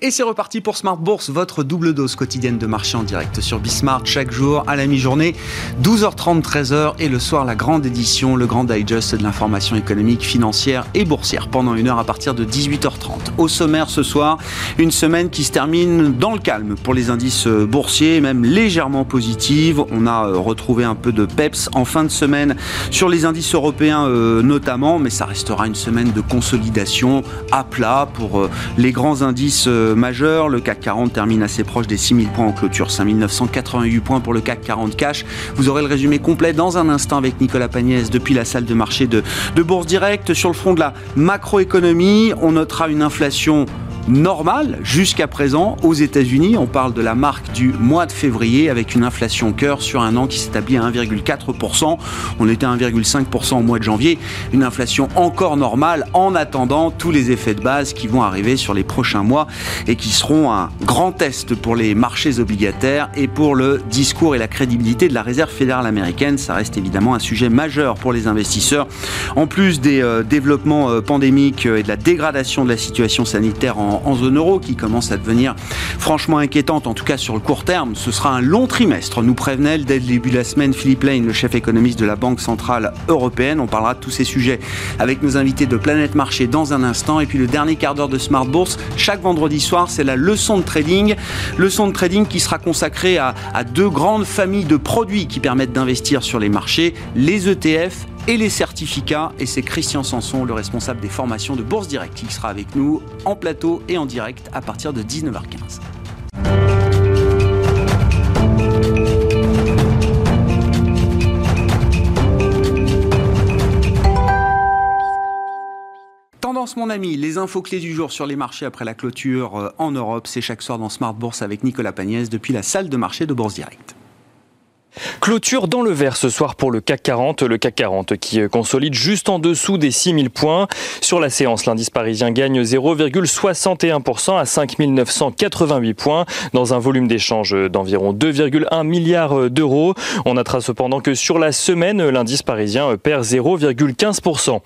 Et c'est reparti pour Smart Bourse, votre double dose quotidienne de marché en direct sur Bismart chaque jour à la mi-journée, 12h30, 13h et le soir la grande édition, le grand digest de l'information économique, financière et boursière pendant une heure à partir de 18h30. Au sommaire ce soir, une semaine qui se termine dans le calme pour les indices boursiers, même légèrement positive. On a euh, retrouvé un peu de peps en fin de semaine sur les indices européens euh, notamment, mais ça restera une semaine de consolidation à plat pour euh, les grands indices Le CAC 40 termine assez proche des 6000 points en clôture, 5988 points pour le CAC 40 cash. Vous aurez le résumé complet dans un instant avec Nicolas Pagnès depuis la salle de marché de, Bourse Direct. Sur le front de la macroéconomie, on notera une inflation normal jusqu'à présent aux États-Unis. On parle de la marque du mois de février avec une inflation cœur sur un an qui s'établit à 1,4%. On était à 1,5% au mois de janvier. Une inflation encore normale en attendant tous les effets de base qui vont arriver sur les prochains mois et qui seront un grand test pour les marchés obligataires et pour le discours et la crédibilité de la Réserve fédérale américaine. Ça reste évidemment un sujet majeur pour les investisseurs. En plus des euh, développements euh, pandémiques et de la dégradation de la situation sanitaire en, en, zone euro qui commence à devenir franchement inquiétante, en tout cas sur le court terme. Ce sera un long trimestre, nous prévenait dès le début de la semaine Philippe Lane, le chef économiste de la Banque Centrale Européenne. On parlera de tous ces sujets avec nos invités de Planète Marché dans un instant. Et puis le dernier quart d'heure de Smart Bourse, chaque vendredi soir, c'est la leçon de trading. Leçon de trading qui sera consacrée à, à deux grandes familles de produits qui permettent d'investir sur les marchés, les ETF et les certificats. Et c'est Christian Sanson, le responsable des formations de Bourse Direct, qui sera avec nous en plateau et en direct à partir de 19h15. Tendance mon ami, les infos clés du jour sur les marchés après la clôture euh, en Europe, c'est chaque soir dans Smart Bourse avec Nicolas Pagnès depuis la salle de marché de Bourse Direct. Clôture dans le vert ce soir pour le CAC 40. Le CAC 40 qui euh, consolide juste en dessous des 6000 points. Sur la séance, l'indice parisien gagne 0,61% à 5988 points dans un volume d'échange d'environ 2,1 milliards d'euros. On notera cependant que sur la semaine, l'indice parisien perd 0,15%.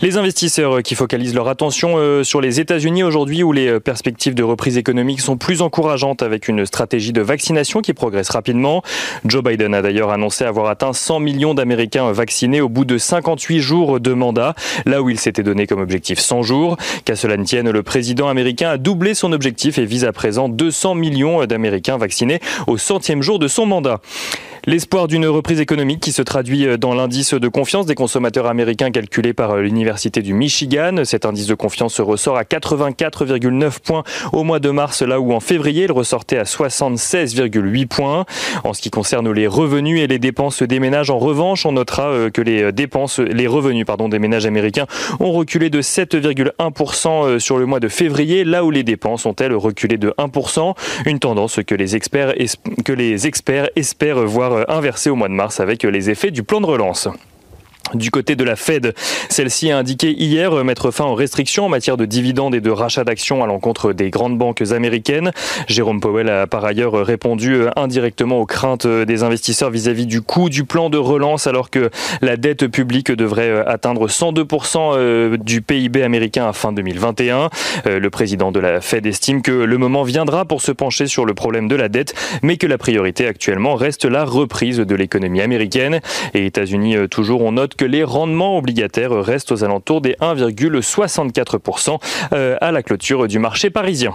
Les investisseurs qui focalisent leur attention euh, sur les États-Unis aujourd'hui où les perspectives de reprise économique sont plus encourageantes avec une stratégie de vaccination qui progresse rapidement. Joe Biden A d'ailleurs annoncé avoir atteint 100 millions d'Américains vaccinés au bout de 58 jours de mandat, là où il s'était donné comme objectif 100 jours. Qu'à cela ne tienne, le président américain a doublé son objectif et vise à présent 200 millions d'Américains vaccinés au centième jour de son mandat. L'espoir d'une reprise économique qui se traduit dans l'indice de confiance des consommateurs américains calculé par l'Université du Michigan. Cet indice de confiance ressort à 84,9 points au mois de mars, là où en février il ressortait à 76,8 points. En ce qui concerne les revenus et les dépenses des ménages, en revanche, on notera euh, que les dépenses, les revenus pardon, des ménages américains ont reculé de 7,1% euh, sur le mois de février, là où les dépenses ont elles reculé de 1%. Une tendance que les experts, que les experts espèrent voir euh, inversé au mois de mars avec les effets du plan de relance. Du côté de la Fed, celle-ci a indiqué hier mettre fin aux restrictions en matière de dividendes et de rachat d'actions à l'encontre des grandes banques américaines. Jérôme Powell a par ailleurs répondu indirectement aux craintes des investisseurs vis-à-vis du coût du plan de relance alors que la dette publique devrait atteindre 102% euh, du PIB américain à fin 2021. Euh, le président de la Fed estime que le moment viendra pour se pencher sur le problème de la dette, mais que la priorité actuellement reste la reprise de l'économie américaine. Et États-Unis euh, toujours, on note que les rendements obligataires restent aux alentours des 1,64% euh, à la clôture du marché parisien.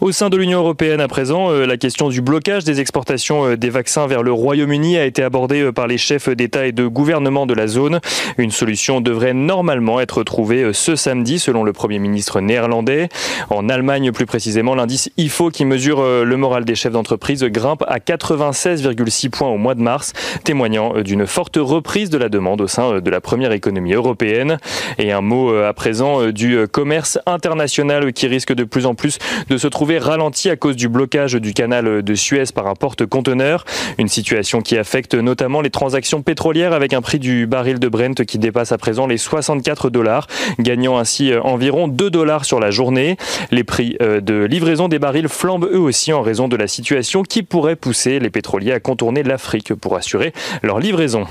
Au sein de l'Union européenne à présent, euh, la question du blocage des exportations euh, des vaccins vers le Royaume-Uni a été abordée par les chefs d'État et de gouvernement de la zone. Une solution devrait normalement être trouvée ce samedi selon le Premier ministre néerlandais. En Allemagne plus précisément, l'indice IFO qui mesure le moral des chefs d'entreprise grimpe à 96,6 points au mois de mars, témoignant d'une forte reprise de la demande au sein de la première économie européenne. Et un mot euh, à présent euh, du commerce international qui risque de plus en plus de se trouver ralenti à cause du blocage du canal de Suez par un porte-conteneur. Une situation qui affecte notamment les transactions pétrolières avec un prix du baril de Brent qui dépasse à présent les 64 dollars, gagnant ainsi euh, environ 2 dollars sur la journée. Les prix de livraison des barils flambent eux aussi en raison de la situation qui pourrait pousser les pétroliers à contourner l'Afrique pour assurer leur livraison.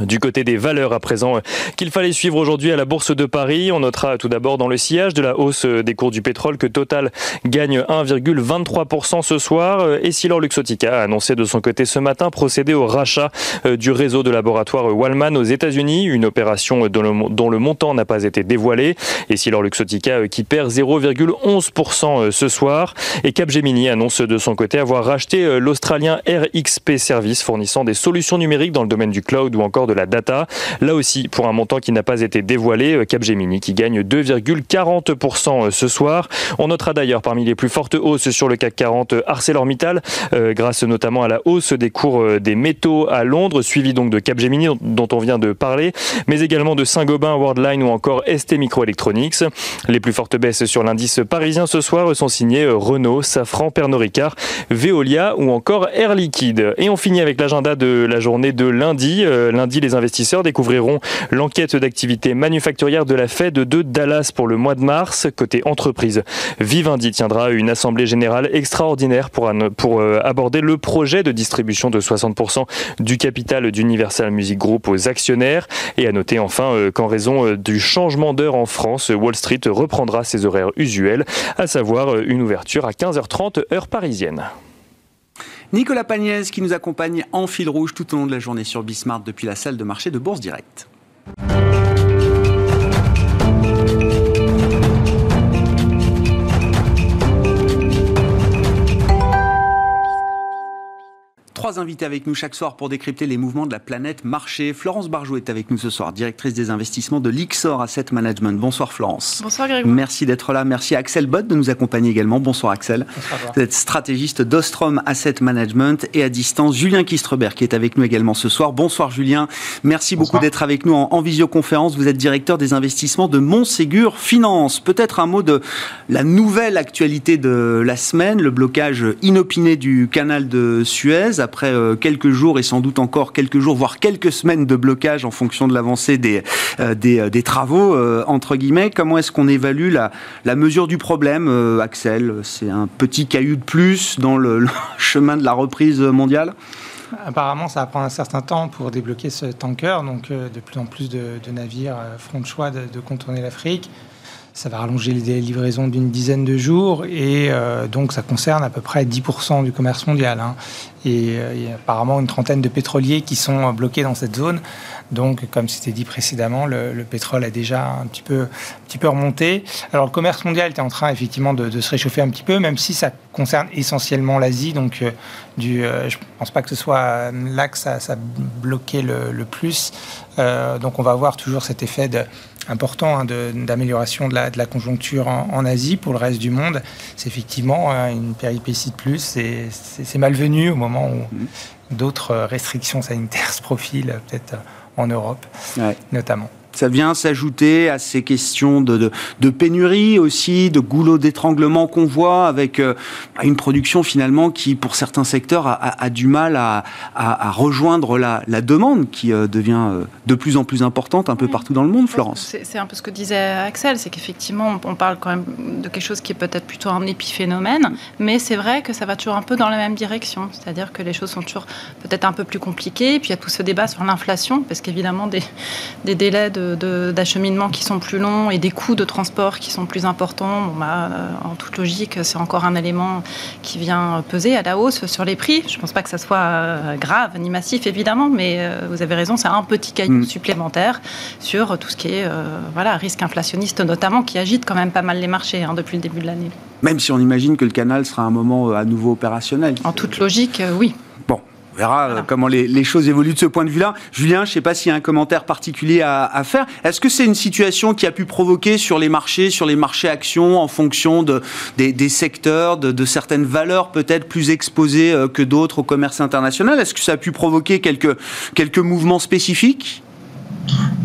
Du côté des valeurs à présent qu'il fallait suivre aujourd'hui à la Bourse de Paris, on notera tout d'abord dans le sillage de la hausse des cours du pétrole que Total gagne 1,23% ce soir et Silor Luxotica a annoncé de son côté ce matin procéder au rachat euh, du réseau de laboratoire Wallman aux États-Unis, une opération dont le, montant n'a pas été dévoilé et Silor Luxotica euh, qui perd 0,11% euh, ce soir et Capgemini annonce de son côté avoir racheté l'australien RXP Service fournissant des solutions numériques dans le domaine du cloud ou encore de la data. Là aussi, pour un montant qui n'a pas été dévoilé, euh, Capgemini qui gagne 2,40% euh, ce soir. On notera d'ailleurs parmi les plus fortes hausses sur le CAC 40 euh, ArcelorMittal, grâce notamment à la hausse des cours des métaux à Londres, suivi donc de Capgemini dont on vient de parler, mais également de Saint-Gobain, Worldline ou encore ST Microelectronics. Les plus fortes baisses sur l'indice parisien ce soir sont signées Renault, Safran, Pernod Ricard, Veolia ou encore Air Liquide. Et on finit avec l'agenda de la journée de lundi. lundi les investisseurs découvriront l'enquête d'activité manufacturière de la Fed de Dallas pour le mois de mars. Côté entreprise, Vivendi tiendra une assemblée générale extraordinaire pour, pour euh, aborder le projet de distribution de 60% du capital d'Universal Music Group aux actionnaires. Et à noter enfin euh, qu'en raison euh, du changement d'heure en France, Wall Street reprendra ses horaires usuels, à savoir une ouverture à 15h30 heure parisienne. Nicolas Pagnès qui nous accompagne en fil rouge tout au long de la journée sur Bismart depuis la salle de marché de Bourse Directe. Trois invités avec nous chaque soir pour décrypter les mouvements de la planète marché. Florence Barjou est avec nous ce soir, directrice des investissements de l'Ixor Asset Management. Bonsoir Florence. Bonsoir Grégoire. Merci d'être là. Merci à Axel Bott de nous accompagner également. Bonsoir Axel. Bonsoir. Vous êtes stratégiste d'Ostrom Asset Management et à distance Julien Kistrebert qui est avec nous également ce soir. Bonsoir Julien. Merci beaucoup d'être avec nous en, visioconférence. Vous êtes directeur des investissements de Montségur Finance. Peut-être un mot de la nouvelle actualité de la semaine, le blocage inopiné du canal de Suez après euh, quelques jours et sans doute encore quelques jours, voire quelques semaines de blocage en fonction de l'avancée des, euh, euh, des, travaux, entre guillemets. Comment est-ce qu'on évalue la, la mesure du problème, Axel? C'est un petit caillou de plus dans le, chemin de la reprise mondiale? Apparemment, ça va prendre un certain temps pour débloquer ce tanker. Donc, de plus en plus de, navires feront le choix de contourner l'Afrique. Ça va rallonger les livraisons d'une dizaine de jours et euh, donc ça concerne à peu près 10% du commerce mondial. Hein. Et euh, il y a apparemment une trentaine de pétroliers qui sont bloqués dans cette zone. Donc, comme c'était dit précédemment, le, pétrole a déjà un petit, peu, un petit peu remonté. Alors, le commerce mondial est en train effectivement de, se réchauffer un petit peu, même si ça concerne essentiellement l'Asie. Donc, euh, je ne pense pas que ce soit là que ça, a bloqué le, plus. donc, on va avoir toujours cet effet de important hein, d'amélioration de, la, conjoncture en, Asie pour le reste du monde. C'est effectivement hein, une péripétie de plus. C'est malvenu au moment où mmh. d'autres restrictions sanitaires se profilent, peut-être en Europe notamment. Ça vient s'ajouter à ces questions de, de, pénurie aussi, de goulot d'étranglement qu'on voit avec euh, une production finalement qui, pour certains secteurs, a, du mal à, rejoindre la, demande qui euh, devient euh, de plus en plus importante un peu partout dans le monde, Florence. C'est un peu ce que disait Axel, c'est qu'effectivement, on parle quand même de quelque chose qui est peut-être plutôt un épiphénomène, mais c'est vrai que ça va toujours un peu dans la même direction. C'est-à-dire que les choses sont toujours peut-être un peu plus compliquées. Puis il y a tout ce débat sur l'inflation, parce qu'évidemment, des, des délais de d'acheminement qui sont plus longs et des coûts de transport qui sont plus importants, bah, euh, en toute logique, c'est encore un élément qui vient peser à la hausse sur les prix. Je ne pense pas que ça soit euh, grave ni massif, évidemment, mais euh, vous avez raison, c'est un petit caillou mm. supplémentaire sur tout ce qui est voilà, risque inflationniste, notamment, qui agite quand même pas mal les marchés hein, depuis le début de l'année. Même si on imagine que le canal sera un moment à nouveau opérationnel. En toute logique, oui. On verra euh, comment les, choses évoluent de ce point de vue-là. Julien, je ne sais pas s'il y a un commentaire particulier à, faire. Est-ce que c'est une situation qui a pu provoquer sur les marchés, sur les marchés actions, en fonction de, des, secteurs, de, certaines valeurs peut-être plus exposées euh, que d'autres au commerce international? Est-ce que ça a pu provoquer quelques, quelques mouvements spécifiques?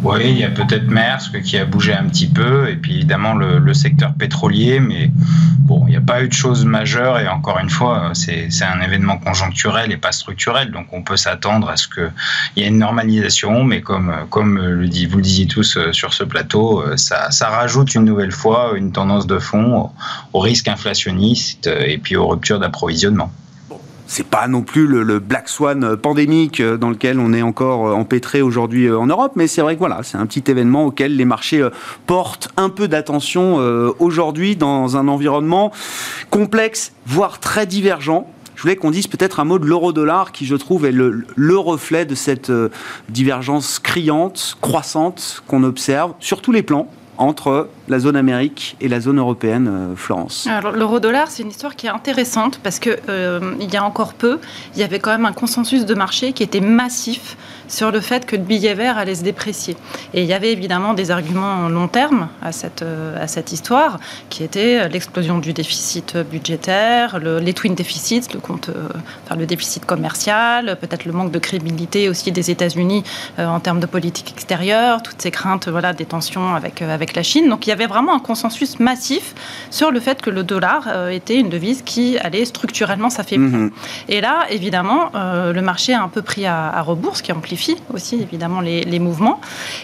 Oui, il y a peut-être Maersk qui a bougé un petit peu, et puis évidemment le, secteur pétrolier, mais il n'y a pas eu de choses majeures, et encore une fois, c'est un événement conjoncturel et pas structurel, donc on peut s'attendre à ce qu'il y ait une normalisation, mais comme, vous le disiez tous euh, sur ce plateau, euh, ça, ça rajoute une nouvelle fois une tendance de fond au risque inflationniste et puis aux ruptures d'approvisionnement c'est pas non plus le, Black Swan pandémique dans lequel on est encore empêtré aujourd'hui en Europe, mais c'est vrai que voilà, c'est un petit événement auquel les marchés portent un peu d'attention aujourd'hui dans un environnement complexe, voire très divergent. Je voulais qu'on dise peut-être un mot de l'euro-dollar qui, je trouve, est le, reflet de cette euh, divergence criante, croissante qu'on observe sur tous les plans entre la zone Amérique et la zone européenne, euh, Florence. L'euro-dollar, c'est une histoire qui est intéressante parce que euh, il y a encore peu, il y avait quand même un consensus de marché qui était massif sur le fait que le billet vert allait se déprécier. Et il y avait évidemment des arguments long terme à cette, euh, à cette histoire, qui étaient l'explosion du déficit budgétaire, le, les twin déficits, le, compte, enfin, le déficit commercial, peut-être le manque de crédibilité aussi des États-Unis en termes de politique extérieure, toutes ces craintes voilà, des tensions avec, avec la Chine. Donc il y avait vraiment un consensus massif sur le fait que le dollar euh, était une devise qui allait structurellement s'affaiblir. Mhm. Et là, évidemment, euh, le marché a un peu pris à, rebours, ce qui amplifie aussi évidemment les, mouvements.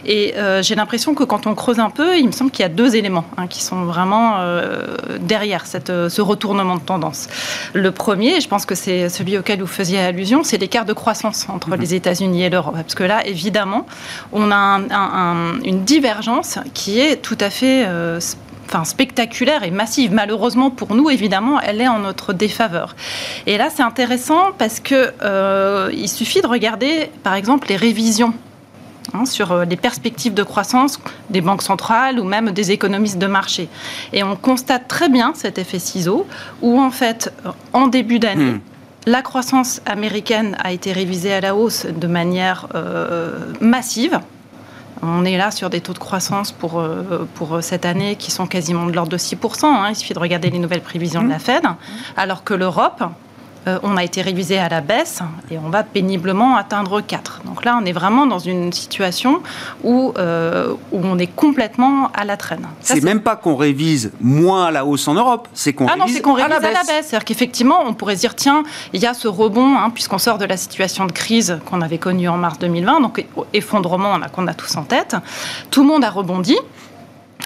Et euh, j'ai l'impression que quand on creuse un peu, il me semble qu'il y a deux éléments hein, qui sont vraiment derrière cette, ce retournement de tendance. Le premier, je pense que c'est celui auquel vous faisiez allusion, c'est l'écart de croissance entre mhm. les États-Unis et l'Europe. Parce que là, évidemment, on a une divergence qui est tout à fait euh, enfin, spectaculaire et massive. Malheureusement pour nous, évidemment, elle est en notre défaveur. Et là, c'est intéressant parce que euh, il suffit de regarder, par exemple, les révisions hein, sur euh, les perspectives de croissance des banques centrales ou même des économistes de marché. Et on constate très bien cet effet ciseau où, en fait, en début d'année, hmm. La croissance américaine a été révisée à la hausse de manière massive, on est là sur des taux de croissance pour, euh, pour cette année qui sont quasiment de l'ordre de 6%. Hein. Il suffit de regarder les nouvelles prévisions de la Fed. Alors que l'Europe, euh, on a été révisé à la baisse et on va péniblement atteindre 4. Donc là, on est vraiment dans une situation où, euh, où on est complètement à la traîne. C'est même pas qu'on révise moins à la hausse en Europe, c'est qu'on ah révise, à la baisse. C'est-à-dire qu'effectivement, on pourrait se dire, tiens, il y a ce rebond, hein, puisqu'on sort de la situation de crise qu'on avait connue en mars 2020, donc effondrement qu'on a tous en tête. Tout le monde a rebondi.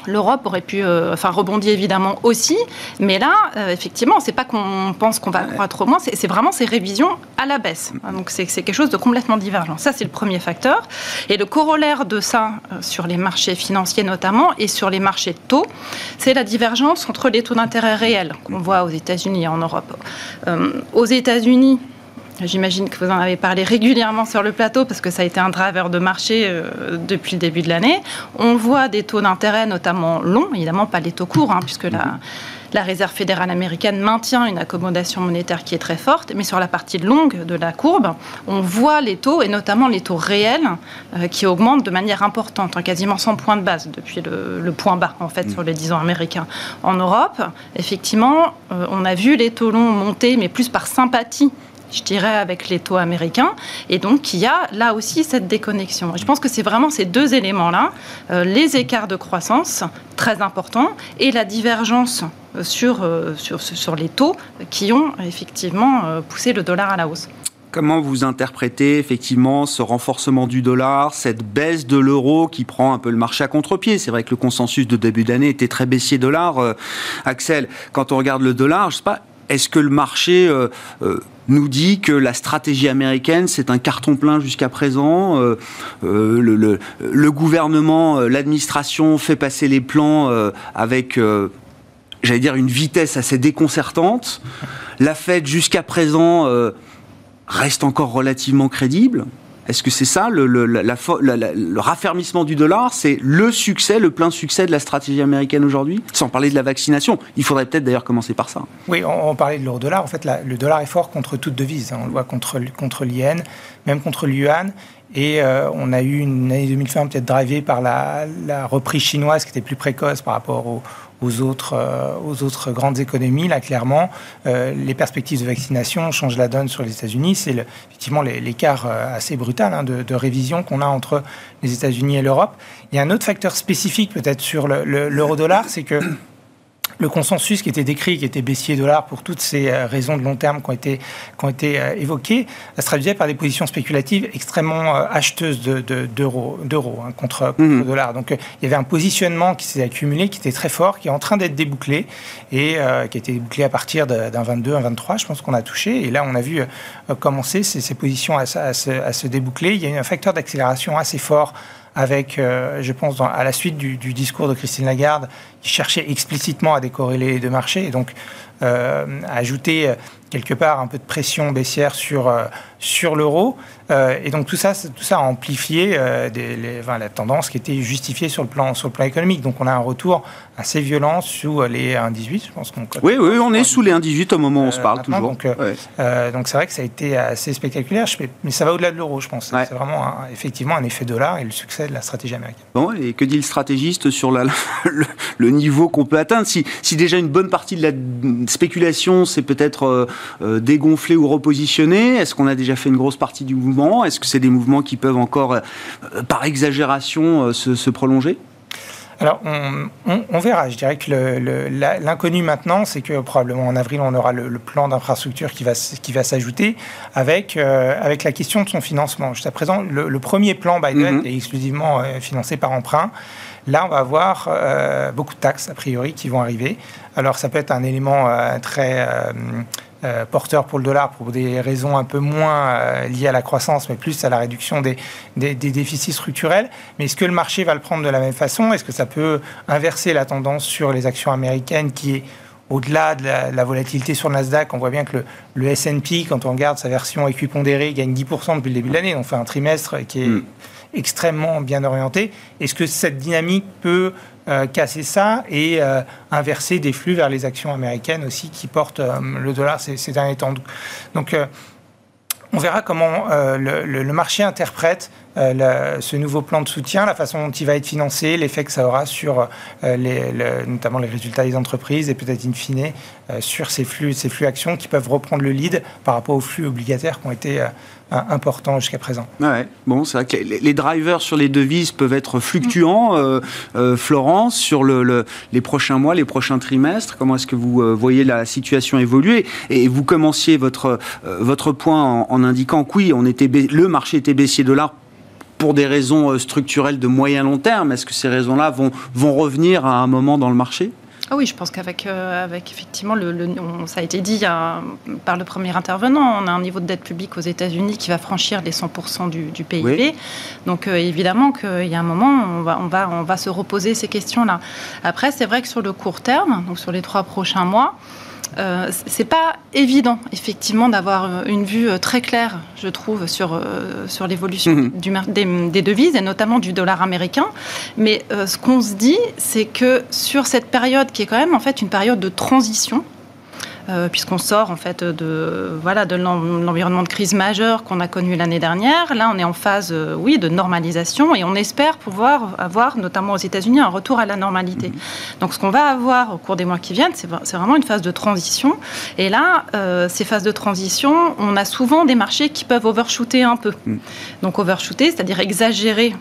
L'Europe aurait pu, euh, enfin rebondir évidemment aussi, mais là, euh, effectivement, c'est pas qu'on pense qu'on va croître moins, c'est vraiment ces révisions à la baisse. Donc c'est quelque chose de complètement divergent. Ça, c'est le premier facteur. Et le corollaire de ça, euh, sur les marchés financiers notamment, et sur les marchés de taux, c'est la divergence entre les taux d'intérêt réels qu'on voit aux États-Unis et en Europe. aux États-Unis, J'imagine que vous en avez parlé régulièrement sur le plateau parce que ça a été un driver de marché euh, depuis le début de l'année. On voit des taux d'intérêt notamment longs, évidemment pas les taux courts, hein, puisque la, la Réserve fédérale américaine maintient une accommodation monétaire qui est très forte, mais sur la partie longue de la courbe, on voit les taux, et notamment les taux réels, euh, qui augmentent de manière importante, en quasiment 100 points de base depuis le, point bas, en fait, mm. sur les 10 ans américains. En Europe, effectivement, euh, on a vu les taux longs monter, mais plus par sympathie je dirais, avec les taux américains. Et donc, il y a là aussi cette déconnexion. Je pense que c'est vraiment ces deux éléments-là, euh, les écarts de croissance très importants et la divergence euh, sur, euh, sur, sur les taux qui ont effectivement poussé le dollar à la hausse. Comment vous interprétez effectivement ce renforcement du dollar, cette baisse de l'euro qui prend un peu le marché à contre-pied? C'est vrai que le consensus de début d'année était très baissier dollar. Axel, quand on regarde le dollar, je sais pas, est-ce que le marché nous dit que la stratégie américaine, c'est un carton plein jusqu'à présent. Euh, euh, le, gouvernement, euh, l'administration fait passer les plans avec, j'allais dire, une vitesse assez déconcertante. La Fed, jusqu'à présent, reste encore relativement crédible. Est-ce que c'est ça, le, le, raffermissement du dollar, c'est le succès, le plein succès de la stratégie américaine aujourd'hui? Sans parler de la vaccination. Il faudrait peut-être d'ailleurs commencer par ça. Oui, on, parlait de l'euro-dollar. En fait, le dollar est fort contre toute devise. Hein. On le voit contre, contre l'yen, même contre l'yuan. Et euh, on a eu une année 2020 peut-être drivée par la, reprise chinoise qui était plus précoce par rapport au, aux autres, euh, aux autres grandes économies. Là, clairement, euh, les perspectives de vaccination changent la donne sur les États-Unis. C'est effectivement l'écart euh, assez brutal hein, de, révision qu'on a entre les États-Unis et l'Europe. Il y a un autre facteur spécifique peut-être sur l'euro-dollar, c'est que le consensus qui était décrit, qui était baissier dollar pour toutes ces raisons de long terme qui ont été, qui ont été évoquées, se traduisait par des positions spéculatives extrêmement acheteuses d'euros de, hein, contre, contre mmh. dollar. Donc il y avait un positionnement qui s'est accumulé, qui était très fort, qui est en train d'être débouclé et qui a été débouclé à partir d'un 22, un 23, je pense qu'on a touché. Et là, on a vu commencer ces, ces positions à, à, se, à se déboucler. Il y a un facteur d'accélération assez fort avec, euh, je pense, à la suite du, discours de Christine Lagarde, qui cherchait explicitement à décorréler les deux marchés, et donc euh, ajouter quelque part un peu de pression baissière sur, euh, sur l'euro. Euh, et donc tout ça, tout ça a amplifié euh, des, les, la tendance qui était justifiée sur le, plan, sur le plan économique. Donc on a un retour assez violent sous les 1,18. Je pense qu'on oui, oui, on est sous les 1,18 au moment où on se parle toujours. Donc donc c'est vrai que ça a été assez spectaculaire, mais ça va au-delà de l'euro, je pense. C'est vraiment effectivement un effet dollar et le succès de la stratégie américaine. Bon, et que dit le stratégiste sur la, le, niveau qu'on peut atteindre? Si, si déjà une bonne partie de la spéculation, c'est peut-être euh, dégonfler ou repositionner Est-ce qu'on a déjà fait une grosse partie du mouvement Est-ce que c'est des mouvements qui peuvent encore, euh, par exagération, euh, se, prolonger? Alors, on, verra. Je dirais que l'inconnu maintenant, c'est que probablement en avril, on aura le, plan d'infrastructure qui va, qui va s'ajouter avec, avec la question de son financement. Jusqu'à présent, le, premier plan Biden mm-hmm. est exclusivement financé par emprunt. Là, on va avoir beaucoup de taxes, a priori, qui vont arriver. Alors, ça peut être un élément très euh, porteur pour le dollar pour des raisons un peu moins euh, liées à la croissance, mais plus à la réduction des, des, déficits structurels. Mais est-ce que le marché va le prendre de la même façon? Est-ce que ça peut inverser la tendance sur les actions américaines qui est au-delà de la, volatilité sur le Nasdaq, on voit bien que le, le S&P, quand on regarde sa version équipondérée, gagne 10% depuis le début de l'année. On fait un trimestre qui est mm. extrêmement bien orienté. Est-ce que cette dynamique peut euh, casser ça et euh, inverser des flux vers les actions américaines aussi qui portent euh, le dollar ces, ces, derniers temps. Donc, on verra comment le, marché interprète ce nouveau plan de soutien, la façon dont il va être financé, l'effet que ça aura sur notamment les résultats des entreprises et peut-être in fine sur ces flux, ces flux actions qui peuvent reprendre le lead par rapport aux flux obligataires qui ont été important jusqu'à présent. Ouais. Bon, c'est vrai que les, drivers sur les devises peuvent être fluctuants. Euh, euh, Florence, sur le, les prochains mois, les prochains trimestres, comment est-ce que vous euh, voyez la situation évoluer? Et vous commenciez votre, votre point en, indiquant que oui, on était le marché était baissier de l'art pour des raisons structurelles de moyen long terme. Est-ce que ces raisons-là vont, vont revenir à un moment dans le marché? Ah oui, je pense qu'avec euh, avec effectivement, le, ça a été dit par le premier intervenant, on a un niveau de dette publique aux États-Unis qui va franchir les 100% du, PIB. Donc euh, évidemment qu'il y a un moment, on va, on va, on va se reposer ces questions-là. Après, c'est vrai que sur le court terme, donc sur les trois prochains mois, euh, c'est pas évident, effectivement, d'avoir euh, une vue euh, très claire, je trouve, sur, sur l'évolution mhm. des, devises et notamment du dollar américain. Mais ce qu'on se dit, c'est que sur cette période qui est quand même en fait une période de transition, puisqu'on sort en fait de voilà de l'environnement de crise majeure qu'on a connu l'année dernière. Là, on est en phase, euh, oui, de normalisation et on espère pouvoir avoir, notamment aux États-Unis, un retour à la normalité. Mm-hmm. Donc, ce qu'on va avoir au cours des mois qui viennent, c'est vraiment une phase de transition. Et là, euh, ces phases de transition, on a souvent des marchés qui peuvent overshooter un peu. Mm. Donc, overshooter, c'est-à-dire exagérer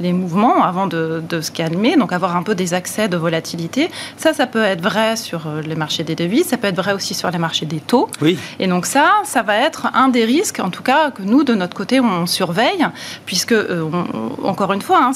les mouvements avant de, se calmer, donc avoir un peu des accès de volatilité. Ça, ça peut être vrai sur euh, les marchés des devises, ça peut être vrai aussi sur les marchés des taux. Oui. Et donc ça, ça va être un des risques, en tout cas, que nous, de notre côté, on surveille, puisque, euh, encore une fois, hein,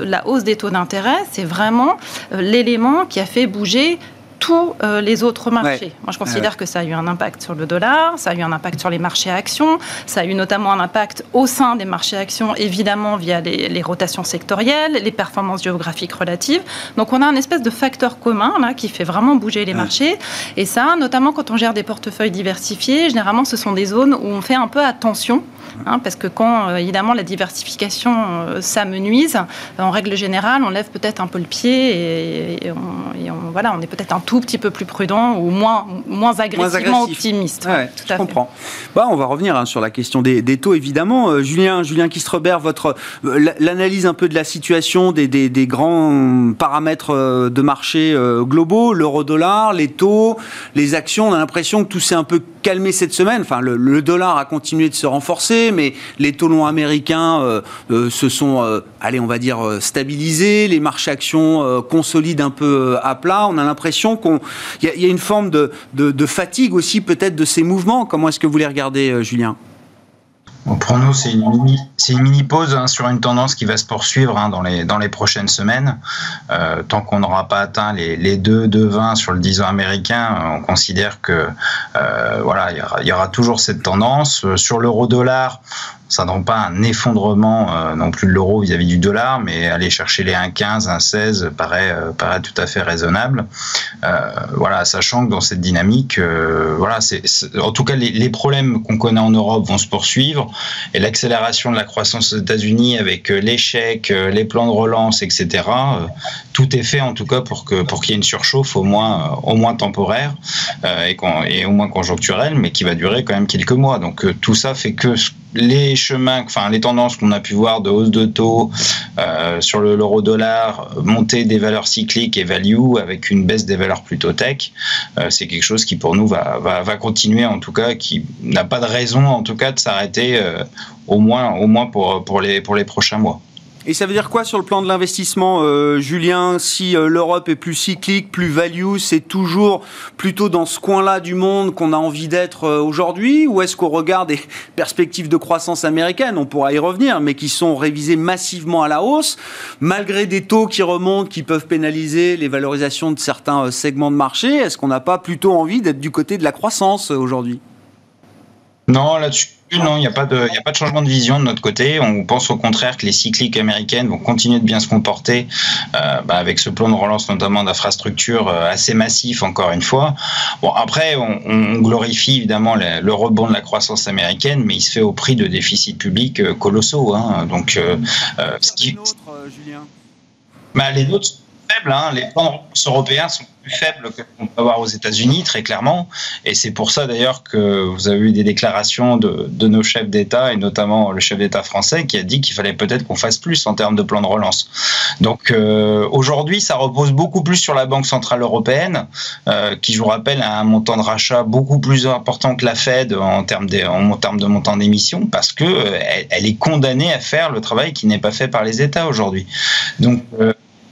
la hausse des taux d'intérêt, c'est vraiment euh, l'élément qui a fait bouger tous euh, les autres marchés. Moi, je considère que ça a eu un impact sur le dollar, ça a eu un impact sur les marchés actions, ça a eu notamment un impact au sein des marchés actions, évidemment via les, rotations sectorielles, les performances géographiques relatives. Donc, on a un espèce de facteur commun là qui fait vraiment bouger les marchés. Et ça, notamment quand on gère des portefeuilles diversifiés, généralement, ce sont des zones où on fait un peu attention Hein, parce que quand, euh, évidemment, la diversification euh, s'amenuise, en règle générale, on lève peut-être un peu le pied et, on, voilà, on est peut-être un tout petit peu plus prudent ou moins, moins agressivement optimiste. Ouais, tout je comprends. Bah, on va revenir hein, sur la question des, taux, évidemment. Euh, Julien, Julien Kistrebert, votre l'analyse un peu de la situation des, des, grands paramètres de marché globaux, l'euro-dollar, les taux, les actions, on a l'impression que tout s'est un peu calmé cette semaine. Enfin, le, le dollar a continué de se renforcer mais les taux américains se sont, allez, on va dire, stabilisés. Les marchés actions consolident un peu à plat. On a l'impression qu'il y, y, a une forme de fatigue aussi peut-être de ces mouvements. Comment est-ce que vous les regardez, Julien? Pour nous, c'est une mini, pause hein, sur une tendance qui va se poursuivre hein, dans, les, prochaines semaines. Euh, tant qu'on n'aura pas atteint les, les 2, 2,20 sur le 10 ans américain, on considère que euh, voilà, il y, aura, toujours cette tendance. Sur l'euro-dollar, ça n'a pas un effondrement euh, non plus de l'euro vis-à-vis du dollar, mais aller chercher les 1,15, 1,16 paraît, euh, paraît tout à fait raisonnable. Euh, voilà, sachant que dans cette dynamique, voilà, c'est, en tout cas, les, les problèmes qu'on connaît en Europe vont se poursuivre et l'accélération de la croissance aux États-Unis avec l'échec, les plans de relance, etc. tout est fait en tout cas pour que pour qu'il y ait une surchauffe au moins au moins temporaire et, et au moins conjoncturelle, mais qui va durer quand même quelques mois. Donc tout ça fait que les chemins, enfin les tendances qu'on a pu voir de hausse de taux euh, sur l'euro-dollar, montée des valeurs cycliques et value avec une baisse des valeurs plutôt tech, euh, c'est quelque chose qui pour nous va, va, va, continuer en tout cas, qui n'a pas de raison en tout cas de s'arrêter euh, au moins, au moins pour, pour, les, pour les prochains mois. Et ça veut dire quoi sur le plan de l'investissement, euh, Julien Si euh, l'Europe est plus cyclique, plus value, c'est toujours plutôt dans ce coin-là du monde qu'on a envie d'être euh, aujourd'hui Ou est-ce qu'on regarde des perspectives de croissance américaines, on pourra y revenir, mais qui sont révisées massivement à la hausse, malgré des taux qui remontent, qui peuvent pénaliser les valorisations de certains euh, segments de marché Est-ce qu'on n'a pas plutôt envie d'être du côté de la croissance euh, aujourd'hui? Non, là-dessus non, il n'y a, pas de, a pas de changement de vision de notre côté. On pense au contraire que les cycliques américaines vont continuer de bien se comporter euh, bah, avec ce plan de relance notamment d'infrastructures euh, assez massif encore une fois. Bon après, on, on glorifie évidemment le, le, rebond de la croissance américaine, mais il se fait au prix de déficits publics euh, colossaux. Hein. Donc, euh, ce qui... Autres, Julien bah, les autres faibles. Hein. Les plans européens sont plus faibles que qu'on peut avoir aux États-Unis, très clairement. Et c'est pour ça d'ailleurs que vous avez eu des déclarations de, nos chefs d'État, et notamment le chef d'État français, qui a dit qu'il fallait peut-être qu'on fasse plus en termes de plan de relance. Donc euh, aujourd'hui, ça repose beaucoup plus sur la Banque Centrale Européenne, euh, qui, je vous rappelle, a un montant de rachat beaucoup plus important que la Fed en termes de, montant d'émissions, parce que euh, est condamnée à faire le travail qui n'est pas fait par les États aujourd'hui. Donc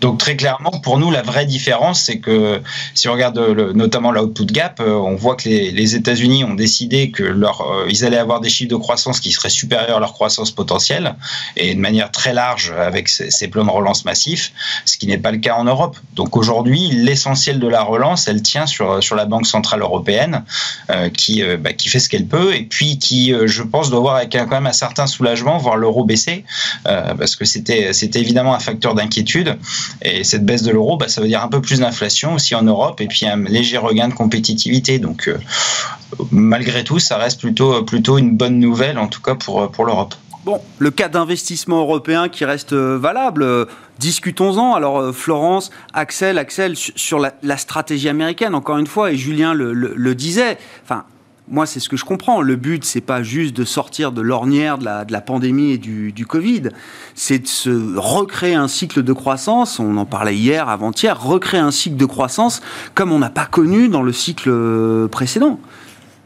donc très clairement, pour nous, la vraie différence, c'est que si on regarde le, notamment l'output gap, euh, on voit que les, États-Unis ont décidé que leur, euh, ils allaient avoir des chiffres de croissance qui seraient supérieurs à leur croissance potentielle et de manière très large avec ces, ces plans de relance massifs, ce qui n'est pas le cas en Europe. Donc aujourd'hui, l'essentiel de la relance, elle tient sur sur la Banque centrale européenne euh, qui euh, bah, qui fait ce qu'elle peut et puis qui, euh, je pense, doit voir avec quand même un certain soulagement voir l'euro baisser parce que c'était évidemment un facteur d'inquiétude. Et cette baisse de l'euro, bah, ça veut dire un peu plus d'inflation aussi en Europe et puis un léger regain de compétitivité. Donc, euh, malgré tout, ça reste plutôt, plutôt une bonne nouvelle, en tout cas pour, pour l'Europe. Bon, le cas d'investissement européen qui reste valable, discutons-en. Alors, Florence, Axel, Axel, sur la, stratégie américaine, encore une fois, et Julien le, le, le disait, enfin, moi, c'est ce que je comprends. Le but, c'est pas juste de sortir de l'ornière de la, de la pandémie et du, du Covid. C'est de se recréer un cycle de croissance. On en parlait hier, avant-hier. Recréer un cycle de croissance comme on n'a pas connu dans le cycle précédent.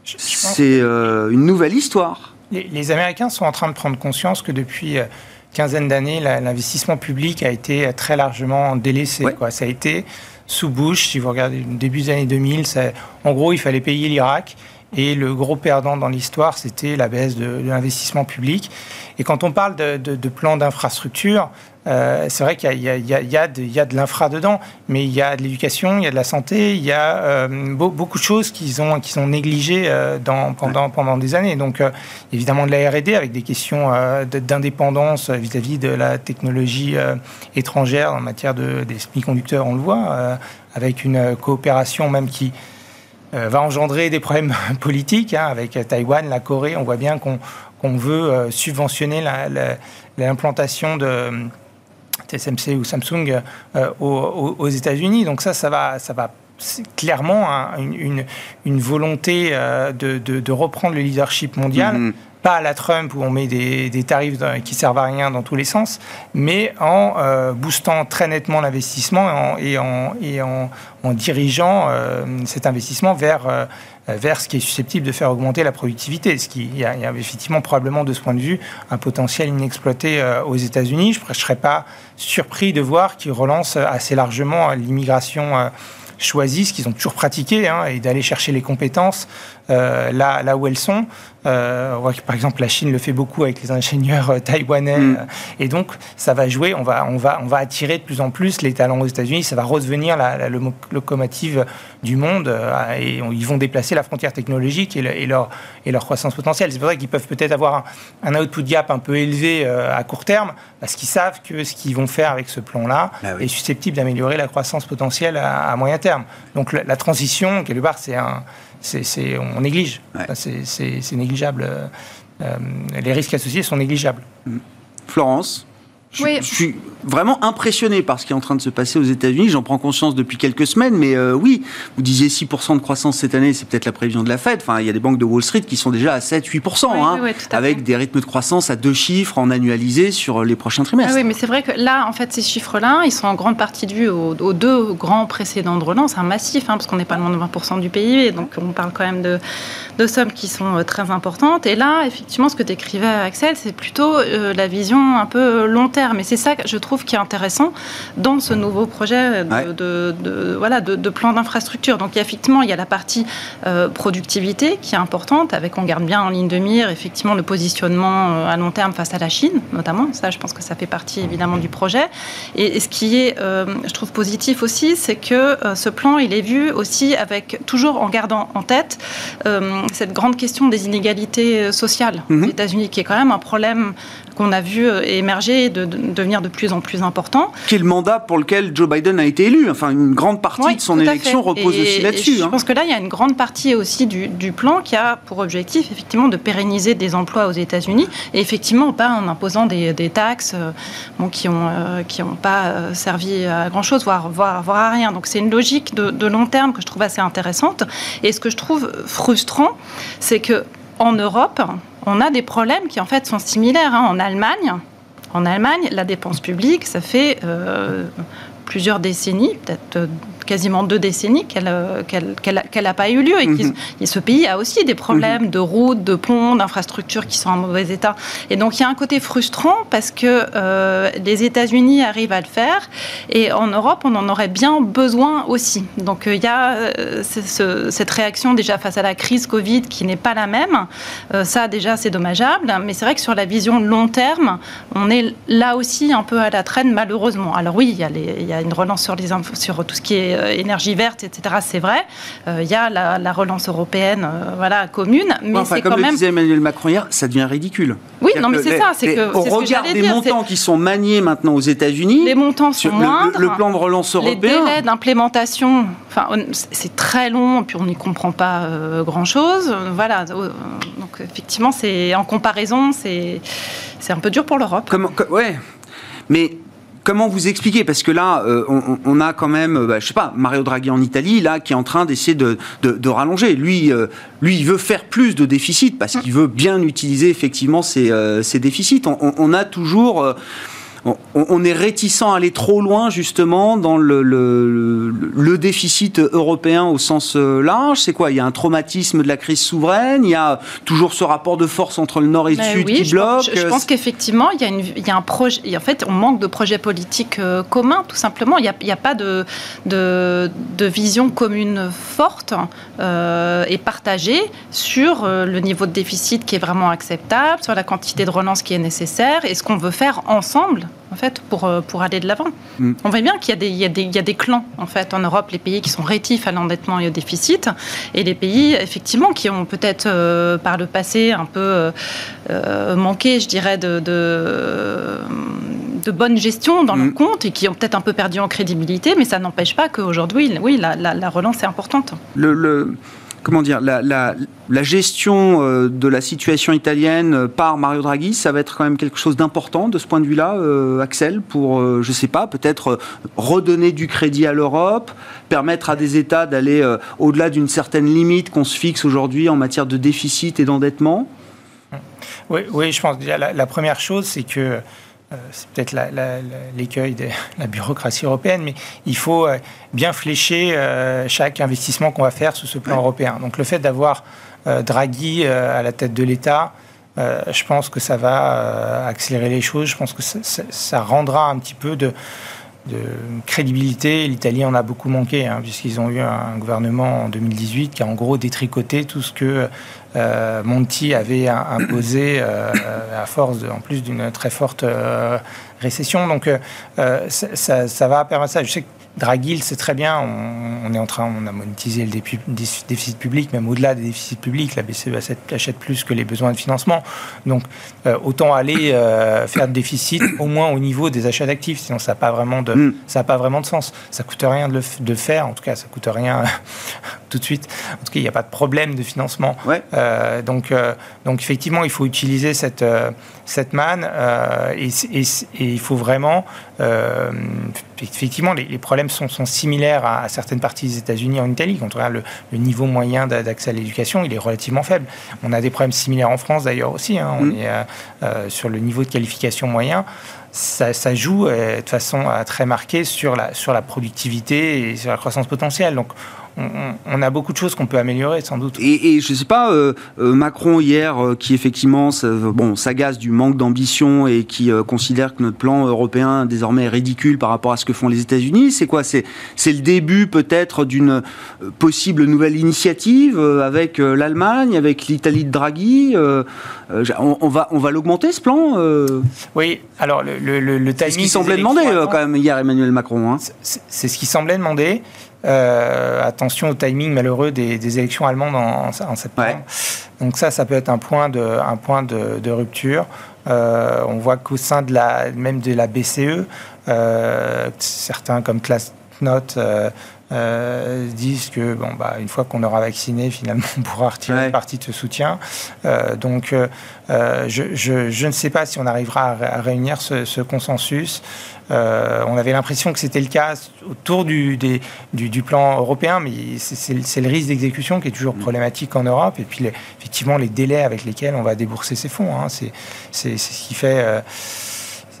C'est euh, une nouvelle histoire. Les, les, Américains sont en train de prendre conscience que depuis euh, quinzaine d'années, l'investissement public a été très largement délaissé. Ouais. Quoi. Ça a été sous Bush, si vous regardez le début des années 2000, ça, en gros, il fallait payer l'Irak. Et le gros perdant dans l'histoire, c'était la baisse de, de l'investissement public. Et quand on parle de, de, de plan d'infrastructure, euh, c'est vrai qu'il y, y, y, y, a de l'infra dedans, mais il y a de l'éducation, il y a de la santé, il y a euh, beaucoup de choses qui sont, qui sont négligées euh, dans, pendant, pendant des années. Donc, euh, évidemment, de la R&D avec des questions euh, d'indépendance vis-à-vis de la technologie euh, étrangère en matière de, des semi-conducteurs, on le voit, avec une coopération même qui euh, va engendrer des problèmes politiques hein, avec Taïwan, la Corée. On voit bien qu'on qu veut euh, subventionner l'implantation de TSMC ou Samsung euh, aux, États-Unis. Donc ça, ça va, ça va clairement une, volonté euh, de, reprendre le leadership mondial. Mm -hmm. Pas à la Trump où on met des, tarifs qui servent à rien dans tous les sens, mais en euh, boostant très nettement l'investissement et, en, et, en, dirigeant euh, cet investissement vers, euh, vers ce qui est susceptible de faire augmenter la productivité. Ce qui, il, y a, effectivement probablement de ce point de vue un potentiel inexploité aux États-Unis. Je ne serais pas surpris de voir qu'ils relancent assez largement l'immigration choisie, ce qu'ils ont toujours pratiqué, hein, et d'aller chercher les compétences là, là où elles sont. Euh, on voit que par exemple la Chine le fait beaucoup avec les ingénieurs euh, taïwanais mm. euh, et donc ça va jouer. On va, on va, on va attirer de plus en plus les talents aux États-Unis. Ça va redevenir la, locomotive du monde et ils vont déplacer la frontière technologique et, leur, et leur croissance potentielle. C'est pour ça qu'ils peuvent peut-être avoir un, output gap un peu élevé à court terme parce qu'ils savent que ce qu'ils vont faire avec ce plan-là bah est susceptible d'améliorer la croissance potentielle à, moyen terme. Donc la, la transition quelque part c'est un c'est, on néglige. C'est, négligeable. Euh, les risques associés sont négligeables. Florence je, je, suis vraiment impressionné par ce qui est en train de se passer aux États-Unis. J'en prends conscience depuis quelques semaines, mais euh, oui, vous disiez 6% de croissance cette année, c'est peut-être la prévision de la Fed. Enfin, il y a des banques de Wall Street qui sont déjà à 7-8%, hein, avec des rythmes de croissance à deux chiffres en annualisé sur les prochains trimestres. Ah oui, mais c'est vrai que là, en fait, ces chiffres-là, ils sont en grande partie dus aux, deux grands précédents de relance, un massif, hein, parce qu'on n'est pas loin de 20% du PIB, donc on parle quand même de, de sommes qui sont euh, très importantes. Et là, effectivement, ce que décrivait Axel, c'est plutôt euh, la vision un peu long terme. Et c'est ça que je trouve qui est intéressant dans ce nouveau projet de, voilà, de, plan d'infrastructure. Donc, effectivement, il y a la partie euh, productivité qui est importante, avec on garde bien en ligne de mire, effectivement, le positionnement à long terme face à la Chine, notamment. Ça, je pense que ça fait partie, évidemment, du projet. Et, ce qui est, je trouve, positif aussi, c'est que ce plan, il est vu aussi avec, toujours en gardant en tête, cette grande question des inégalités euh, sociales aux mhm. États-Unis, qui est quand même un problème qu'on a vu euh, émerger et de, devenir de plus en plus important. Qui est le mandat pour lequel Joe Biden a été élu. Enfin, une grande partie de son élection repose aussi là-dessus. Je hein. pense que là, il y a une grande partie aussi du, plan qui a pour objectif, effectivement, de pérenniser des emplois aux États-Unis et effectivement pas en imposant des, taxes euh, bon, qui n'ont qui ont pas servi à grand-chose, voire, voire, voire, à rien. Donc c'est une logique de, de long terme que je trouve assez intéressante. Et ce que je trouve frustrant, c'est que en Europe, on a des problèmes qui en fait sont similaires. Hein. En Allemagne, la dépense publique, ça fait euh, plusieurs décennies, peut-être quasiment deux décennies qu'elle euh, qu'elle n'a pas eu lieu. Et, ce pays a aussi des problèmes mhm. de routes, de ponts, d'infrastructures qui sont en mauvais état. Et donc il y a un côté frustrant parce que euh, les États-Unis arrivent à le faire et en Europe on en aurait bien besoin aussi. Donc euh, il y a cette réaction déjà face à la crise Covid qui n'est pas la même. ça déjà c'est dommageable, mais c'est vrai que sur la vision long terme, on est là aussi un peu à la traîne malheureusement. Alors oui, il y a, il y a une relance sur, les sur tout ce qui est euh, énergie verte, etc. C'est vrai. Euh, il y a la, relance européenne, euh, voilà, commune, mais c'est comme le disait Emmanuel Macron hier, ça devient ridicule. Oui, non, mais c'est ça. C'est que au regard des montants qui sont maniés maintenant aux États-Unis, les montants sont moindres. Le, plan de relance européen, les délais d'implémentation, enfin, c'est très long, puis on n'y comprend pas grand-chose. Voilà. Donc effectivement, c'est en comparaison, c'est c'est un peu dur pour l'Europe. Comment, ouais, mais comment vous expliquez Parce que là, euh, on, a quand même, euh, bah, je sais pas, Mario Draghi en Italie, là, qui est en train d'essayer de, rallonger. Lui, euh, lui, il veut faire plus de déficit parce qu'il veut bien utiliser effectivement ses, déficits. On, a toujours on, est réticent à aller trop loin justement dans le, le, déficit européen au sens euh, large. C'est quoi? Il y a un traumatisme de la crise souveraine. Il y a toujours ce rapport de force entre le Nord et le Sud qui bloque. je, pense qu'effectivement, il, il, y a un projet. En fait, on manque de projets politiques euh, communs, tout simplement. Il n'y a, a, pas de, de, vision commune forte euh, et partagée sur le niveau de déficit qui est vraiment acceptable, sur la quantité de relance qui est nécessaire et ce qu'on veut faire ensemble en fait, pour, euh, pour aller de l'avant. Mm. On voit bien qu'il y, y, y, a des clans, en fait, en Europe, les pays qui sont rétifs à l'endettement et au déficit, et les pays, effectivement, qui ont peut-être, euh, par le passé, un peu euh, manqué, je dirais, de, de, de bonne gestion dans mm. leur compte, et qui ont peut-être un peu perdu en crédibilité, mais ça n'empêche pas qu'aujourd'hui, oui, la, la, la, relance est importante. Le, le comment dire, la, gestion euh, de la situation italienne euh, par Mario Draghi, ça va être quand même quelque chose d'important de ce point de vue-là, euh, Axel, pour, je sais pas, peut-être redonner du crédit à l'Europe, permettre à des États d'aller au-delà d'une certaine limite qu'on se fixe aujourd'hui en matière de déficit et d'endettement? Oui, je pense. La, première chose, c'est que euh, c'est peut-être l'écueil de la bureaucratie européenne, mais il faut euh, bien flécher euh, chaque investissement qu'on va faire sous ce plan européen. Donc le fait d'avoir Draghi à la tête de l'État, je pense que ça va accélérer les choses. Je pense que ça rendra un petit peu de, de crédibilité. L'Italie en a beaucoup manqué, hein, puisqu'ils ont eu un gouvernement en 2018 qui a en gros détricoté tout ce que euh, Monti avait imposé euh, à force, en plus d'une très forte euh, récession. Donc ça, va permettre ça. Je sais Draghi, c'est très bien. On, est en train, on a monétisé le déficit public, même au-delà des déficits publics, la BCE achète plus que les besoins de financement. Donc, euh, autant aller euh, faire de déficit au moins au niveau des achats d'actifs. Sinon, ça n'a pas vraiment de, mm. ça pas vraiment de sens. Ça coûte rien de le faire. En tout cas, ça coûte rien tout de suite. En tout cas, il n'y a pas de problème de financement. Euh, donc, donc, effectivement, il faut utiliser cette cette manne et, et, il faut vraiment effectivement, les, problèmes sont, similaires à, certaines parties des États-Unis en Italie. Quand on regarde le, niveau moyen d'accès à l'éducation, il est relativement faible. On a des problèmes similaires en France d'ailleurs aussi. Hein. On mm. est euh, euh, sur le niveau de qualification moyen. Ça, joue euh, de façon très marquée sur la, sur la productivité et sur la croissance potentielle. Donc, on, a beaucoup de choses qu'on peut améliorer sans doute. Et, je ne sais pas, euh, euh, Macron hier, euh, qui effectivement bon, s'agace du manque d'ambition et qui considère que notre plan européen désormais est ridicule par rapport à ce que font les États-Unis, c'est quoi? C'est le début peut-être d'une possible nouvelle initiative avec l'Allemagne, avec l'Italie de Draghi on, va, on va l'augmenter ce plan Oui, alors le, le, le timing. C'est ce qui semblait demander quand même hier Emmanuel Macron. Hein. C'est ce qui semblait demander. Euh, attention au timing malheureux des, élections allemandes en, septembre. Donc ça, ça peut être un point de, un point de, rupture. Euh, on voit qu'au sein de la, même de la BCE, euh, certains comme Note euh, disent que bon, bah, une fois qu'on aura vacciné, finalement, on pourra retirer une partie de ce soutien. Euh, donc, euh, je, je, je, ne sais pas si on arrivera à, réunir ce, ce consensus. on avait l'impression que c'était le cas autour du, des, du, du, plan européen, mais c'est le risque d'exécution qui est toujours mm. problématique en Europe. Et puis, effectivement, les délais avec lesquels on va débourser ces fonds, hein, c'est ce qui fait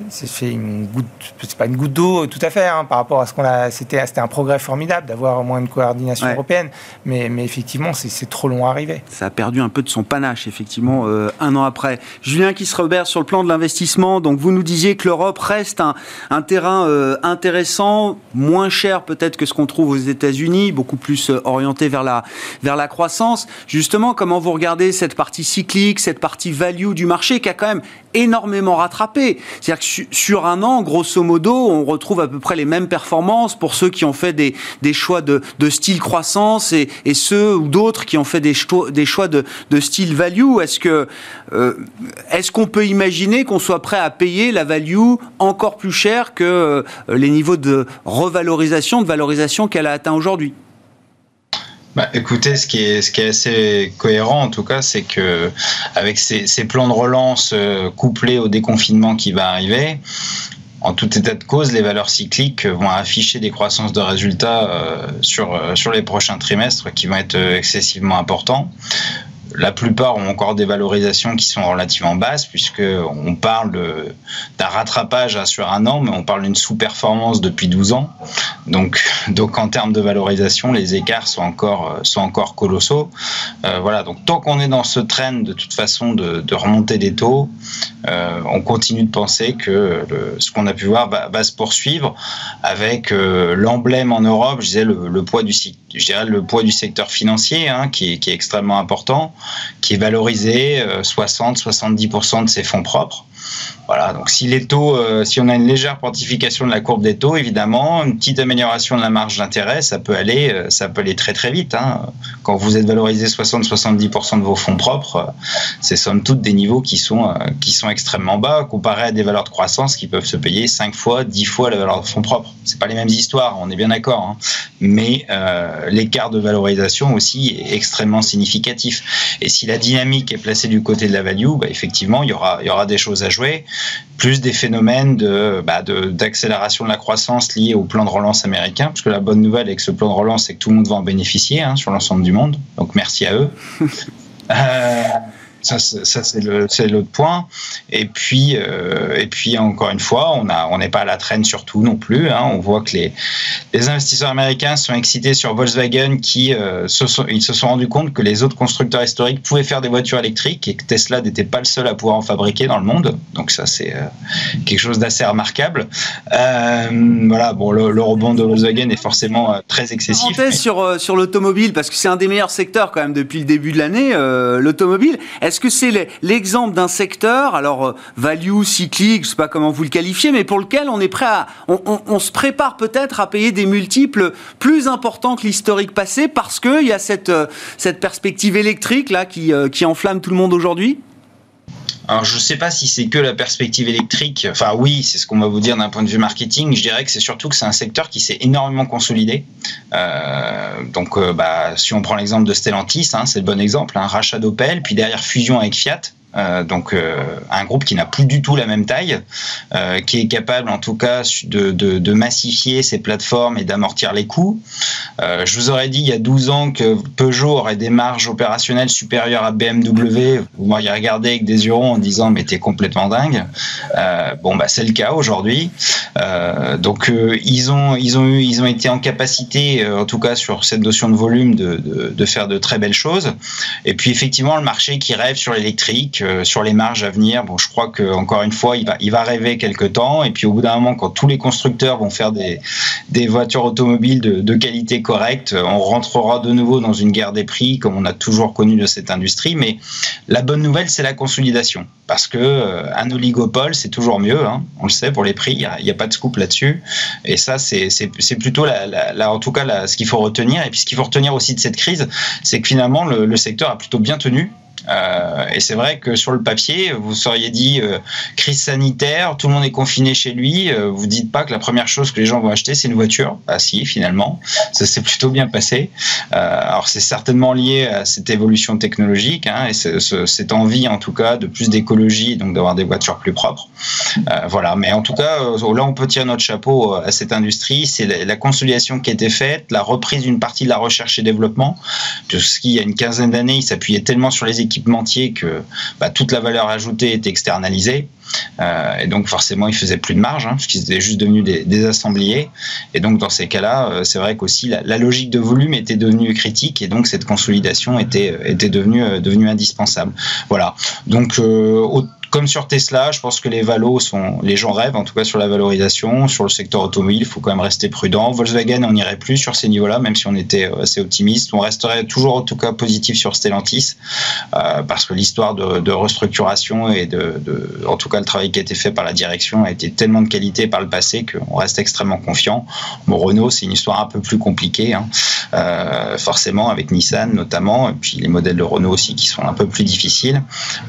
c'est fait une goutte, c'est pas une goutte d'eau tout à fait hein, par rapport à ce qu'on a. C'était, c'était un progrès formidable d'avoir au moins une coordination européenne, mais, mais effectivement, c'est, trop long à arriver. Ça a perdu un peu de son panache, effectivement, euh, un an après. Julien qui se Kisrebert, sur le plan de l'investissement, donc vous nous disiez que l'Europe reste un, un terrain euh, intéressant, moins cher peut-être que ce qu'on trouve aux États-Unis, beaucoup plus euh, orienté vers la, vers la croissance. Justement, comment vous regardez cette partie cyclique, cette partie value du marché qui a quand même énormément rattrapé C'est-à-dire que sur un an, grosso modo, on retrouve à peu près les mêmes performances pour ceux qui ont fait des, choix de, style croissance et, ceux ou d'autres qui ont fait des, des choix de, style value. Est-ce que euh, est-ce qu'on peut imaginer qu'on soit prêt à payer la value encore plus cher que euh, les niveaux de revalorisation, de valorisation qu'elle a atteint aujourd'hui? Bah, écoutez, ce qui est assez cohérent en tout cas, c'est que avec ces, ces, plans de relance euh, couplés au déconfinement qui va arriver, en tout état de cause, les valeurs cycliques vont afficher des croissances de résultats euh, sur euh, sur les prochains trimestres qui vont être excessivement importants la plupart ont encore des valorisations qui sont relativement basses, puisque on parle d'un rattrapage sur un an, mais on parle d'une sous-performance depuis 12 ans. Donc, donc en termes de valorisation, les écarts sont encore, sont encore colossaux. Euh, voilà, donc tant qu'on est dans ce trend de toute façon de, remonter des taux, euh, on continue de penser que ce qu'on a pu voir va, se poursuivre avec euh, l'emblème en Europe, je disais le, poids du je dirais le poids du secteur financier hein, qui, est extrêmement important, qui est valorisé 60-70% euh, de ses fonds propres. Voilà, donc si les taux, euh, si on a une légère quantification de la courbe des taux, évidemment, une petite amélioration de la marge d'intérêt, ça peut aller, euh, ça peut aller très très vite. Hein. Quand vous êtes valorisé 60-70% de vos fonds propres, euh, c'est somme toute des niveaux qui sont qui sont extrêmement bas comparé à des valeurs de croissance qui peuvent se payer 5 fois, 10 fois la valeur de fonds propres. C'est pas les mêmes histoires, on est bien d'accord, hein. mais l'écart de valorisation aussi est extrêmement significatif. Et si la dynamique est placée du côté de la value, bah, effectivement, il y aura y aura des choses à jouer plus des phénomènes bah, de, d'accélération de, la croissance liés au plan de relance américain, parce que la bonne nouvelle avec ce plan de relance, c'est que tout le monde va en bénéficier hein, sur l'ensemble du monde. Donc merci à eux. Euh, Ça, c'est l'autre point. Et puis, euh, et puis, encore une fois, on n'est pas à la traîne sur tout non plus. Hein. On voit que les, investisseurs américains sont excités sur Volkswagen qui euh, se sont, ils se sont rendus compte que les autres constructeurs historiques pouvaient faire des voitures électriques et que Tesla n'était pas le seul à pouvoir en fabriquer dans le monde. Donc ça, c'est euh, quelque chose d'assez remarquable. voilà, bon, le, rebond de Volkswagen est forcément très excessif. Mais... sur, sur l'automobile, parce que c'est un des meilleurs secteurs quand même depuis le début de l'année, l'automobile. Que c'est l'exemple d'un secteur, alors euh, value, cyclique, je sais pas comment vous le qualifiez, mais pour lequel on est prêt à, on, se prépare peut-être à payer des multiples plus importants que l'historique passé parce qu'il y a cette, euh, cette perspective électrique là euh, qui enflamme tout le monde aujourd'hui? Alors, je ne sais pas si c'est que la perspective électrique. Enfin, oui, c'est ce qu'on va vous dire d'un point de vue marketing. Je dirais que c'est surtout que c'est un secteur qui s'est énormément consolidé. Euh, donc, euh, bah, si on prend l'exemple de Stellantis, hein, c'est le bon exemple, un rachat d'Opel, puis derrière fusion avec Fiat. Euh, donc euh, un groupe qui n'a plus du tout la même taille, euh, qui est capable en tout cas de, massifier ses plateformes et d'amortir les coûts. je vous aurais dit il y a 12 ans que Peugeot aurait des marges opérationnelles supérieures à BMW. Vous m'auriez regardé avec des yeux ronds en disant mais t'es complètement dingue. bon bah c'est le cas aujourd'hui. donc ils ont ils ont eu ils ont été en capacité en tout cas sur cette notion de volume de, de faire de très belles choses. Et puis effectivement le marché qui rêve sur l'électrique sur les marges à venir, bon, je crois que encore une fois, il va, il va rêver quelques temps. Et puis au bout d'un moment, quand tous les constructeurs vont faire des, des voitures automobiles de, qualité correcte, on rentrera de nouveau dans une guerre des prix, comme on a toujours connu de cette industrie. Mais la bonne nouvelle, c'est la consolidation, parce que euh, un oligopole, c'est toujours mieux. Hein, on le sait pour les prix, il n'y a, pas de scoop là-dessus. Et ça, c'est plutôt la, en tout cas ce qu'il faut retenir. Et puis ce qu'il faut retenir aussi de cette crise, c'est que finalement le, le secteur a plutôt bien tenu euh, et c'est vrai que sur le papier, vous seriez dit euh, crise sanitaire, tout le monde est confiné chez lui. Euh, vous dites pas que la première chose que les gens vont acheter, c'est une voiture. Ah si, finalement, ça s'est plutôt bien passé. alors c'est certainement lié à cette évolution technologique hein, et cette envie, en tout cas, de plus d'écologie, donc d'avoir des voitures plus propres. voilà. Mais en tout cas, là, on peut tirer notre chapeau à cette industrie. C'est la, consolidation qui a été faite, la reprise d'une partie de la recherche et développement. De ce y a une quinzaine d'années, il s'appuyait tellement sur les équipes équipementier que bah, toute la valeur ajoutée est externalisée. Euh, et donc forcément, ils faisaient plus de marge, hein, puisqu'ils étaient juste devenus des, assembliers. Et donc dans ces cas-là, euh, c'est vrai qu'aussi la, la, logique de volume était devenue critique, et donc cette consolidation était, était devenue, euh, devenue indispensable. Voilà. Donc comme sur Tesla, je pense que les valos sont, les gens rêvent, en tout cas sur la valorisation, sur le secteur automobile, il faut quand même rester prudent. Volkswagen, on n'irait plus sur ces niveaux-là, même si on était euh, assez optimiste. On resterait toujours en tout cas positif sur Stellantis, euh, parce que l'histoire de, restructuration et de, en tout cas le travail qui a été fait par la direction a été tellement de qualité par le passé qu'on reste extrêmement confiant. Bon, Renault, c'est une histoire un peu plus compliquée, hein. euh, forcément avec Nissan notamment, et puis les modèles de Renault aussi qui sont un peu plus difficiles.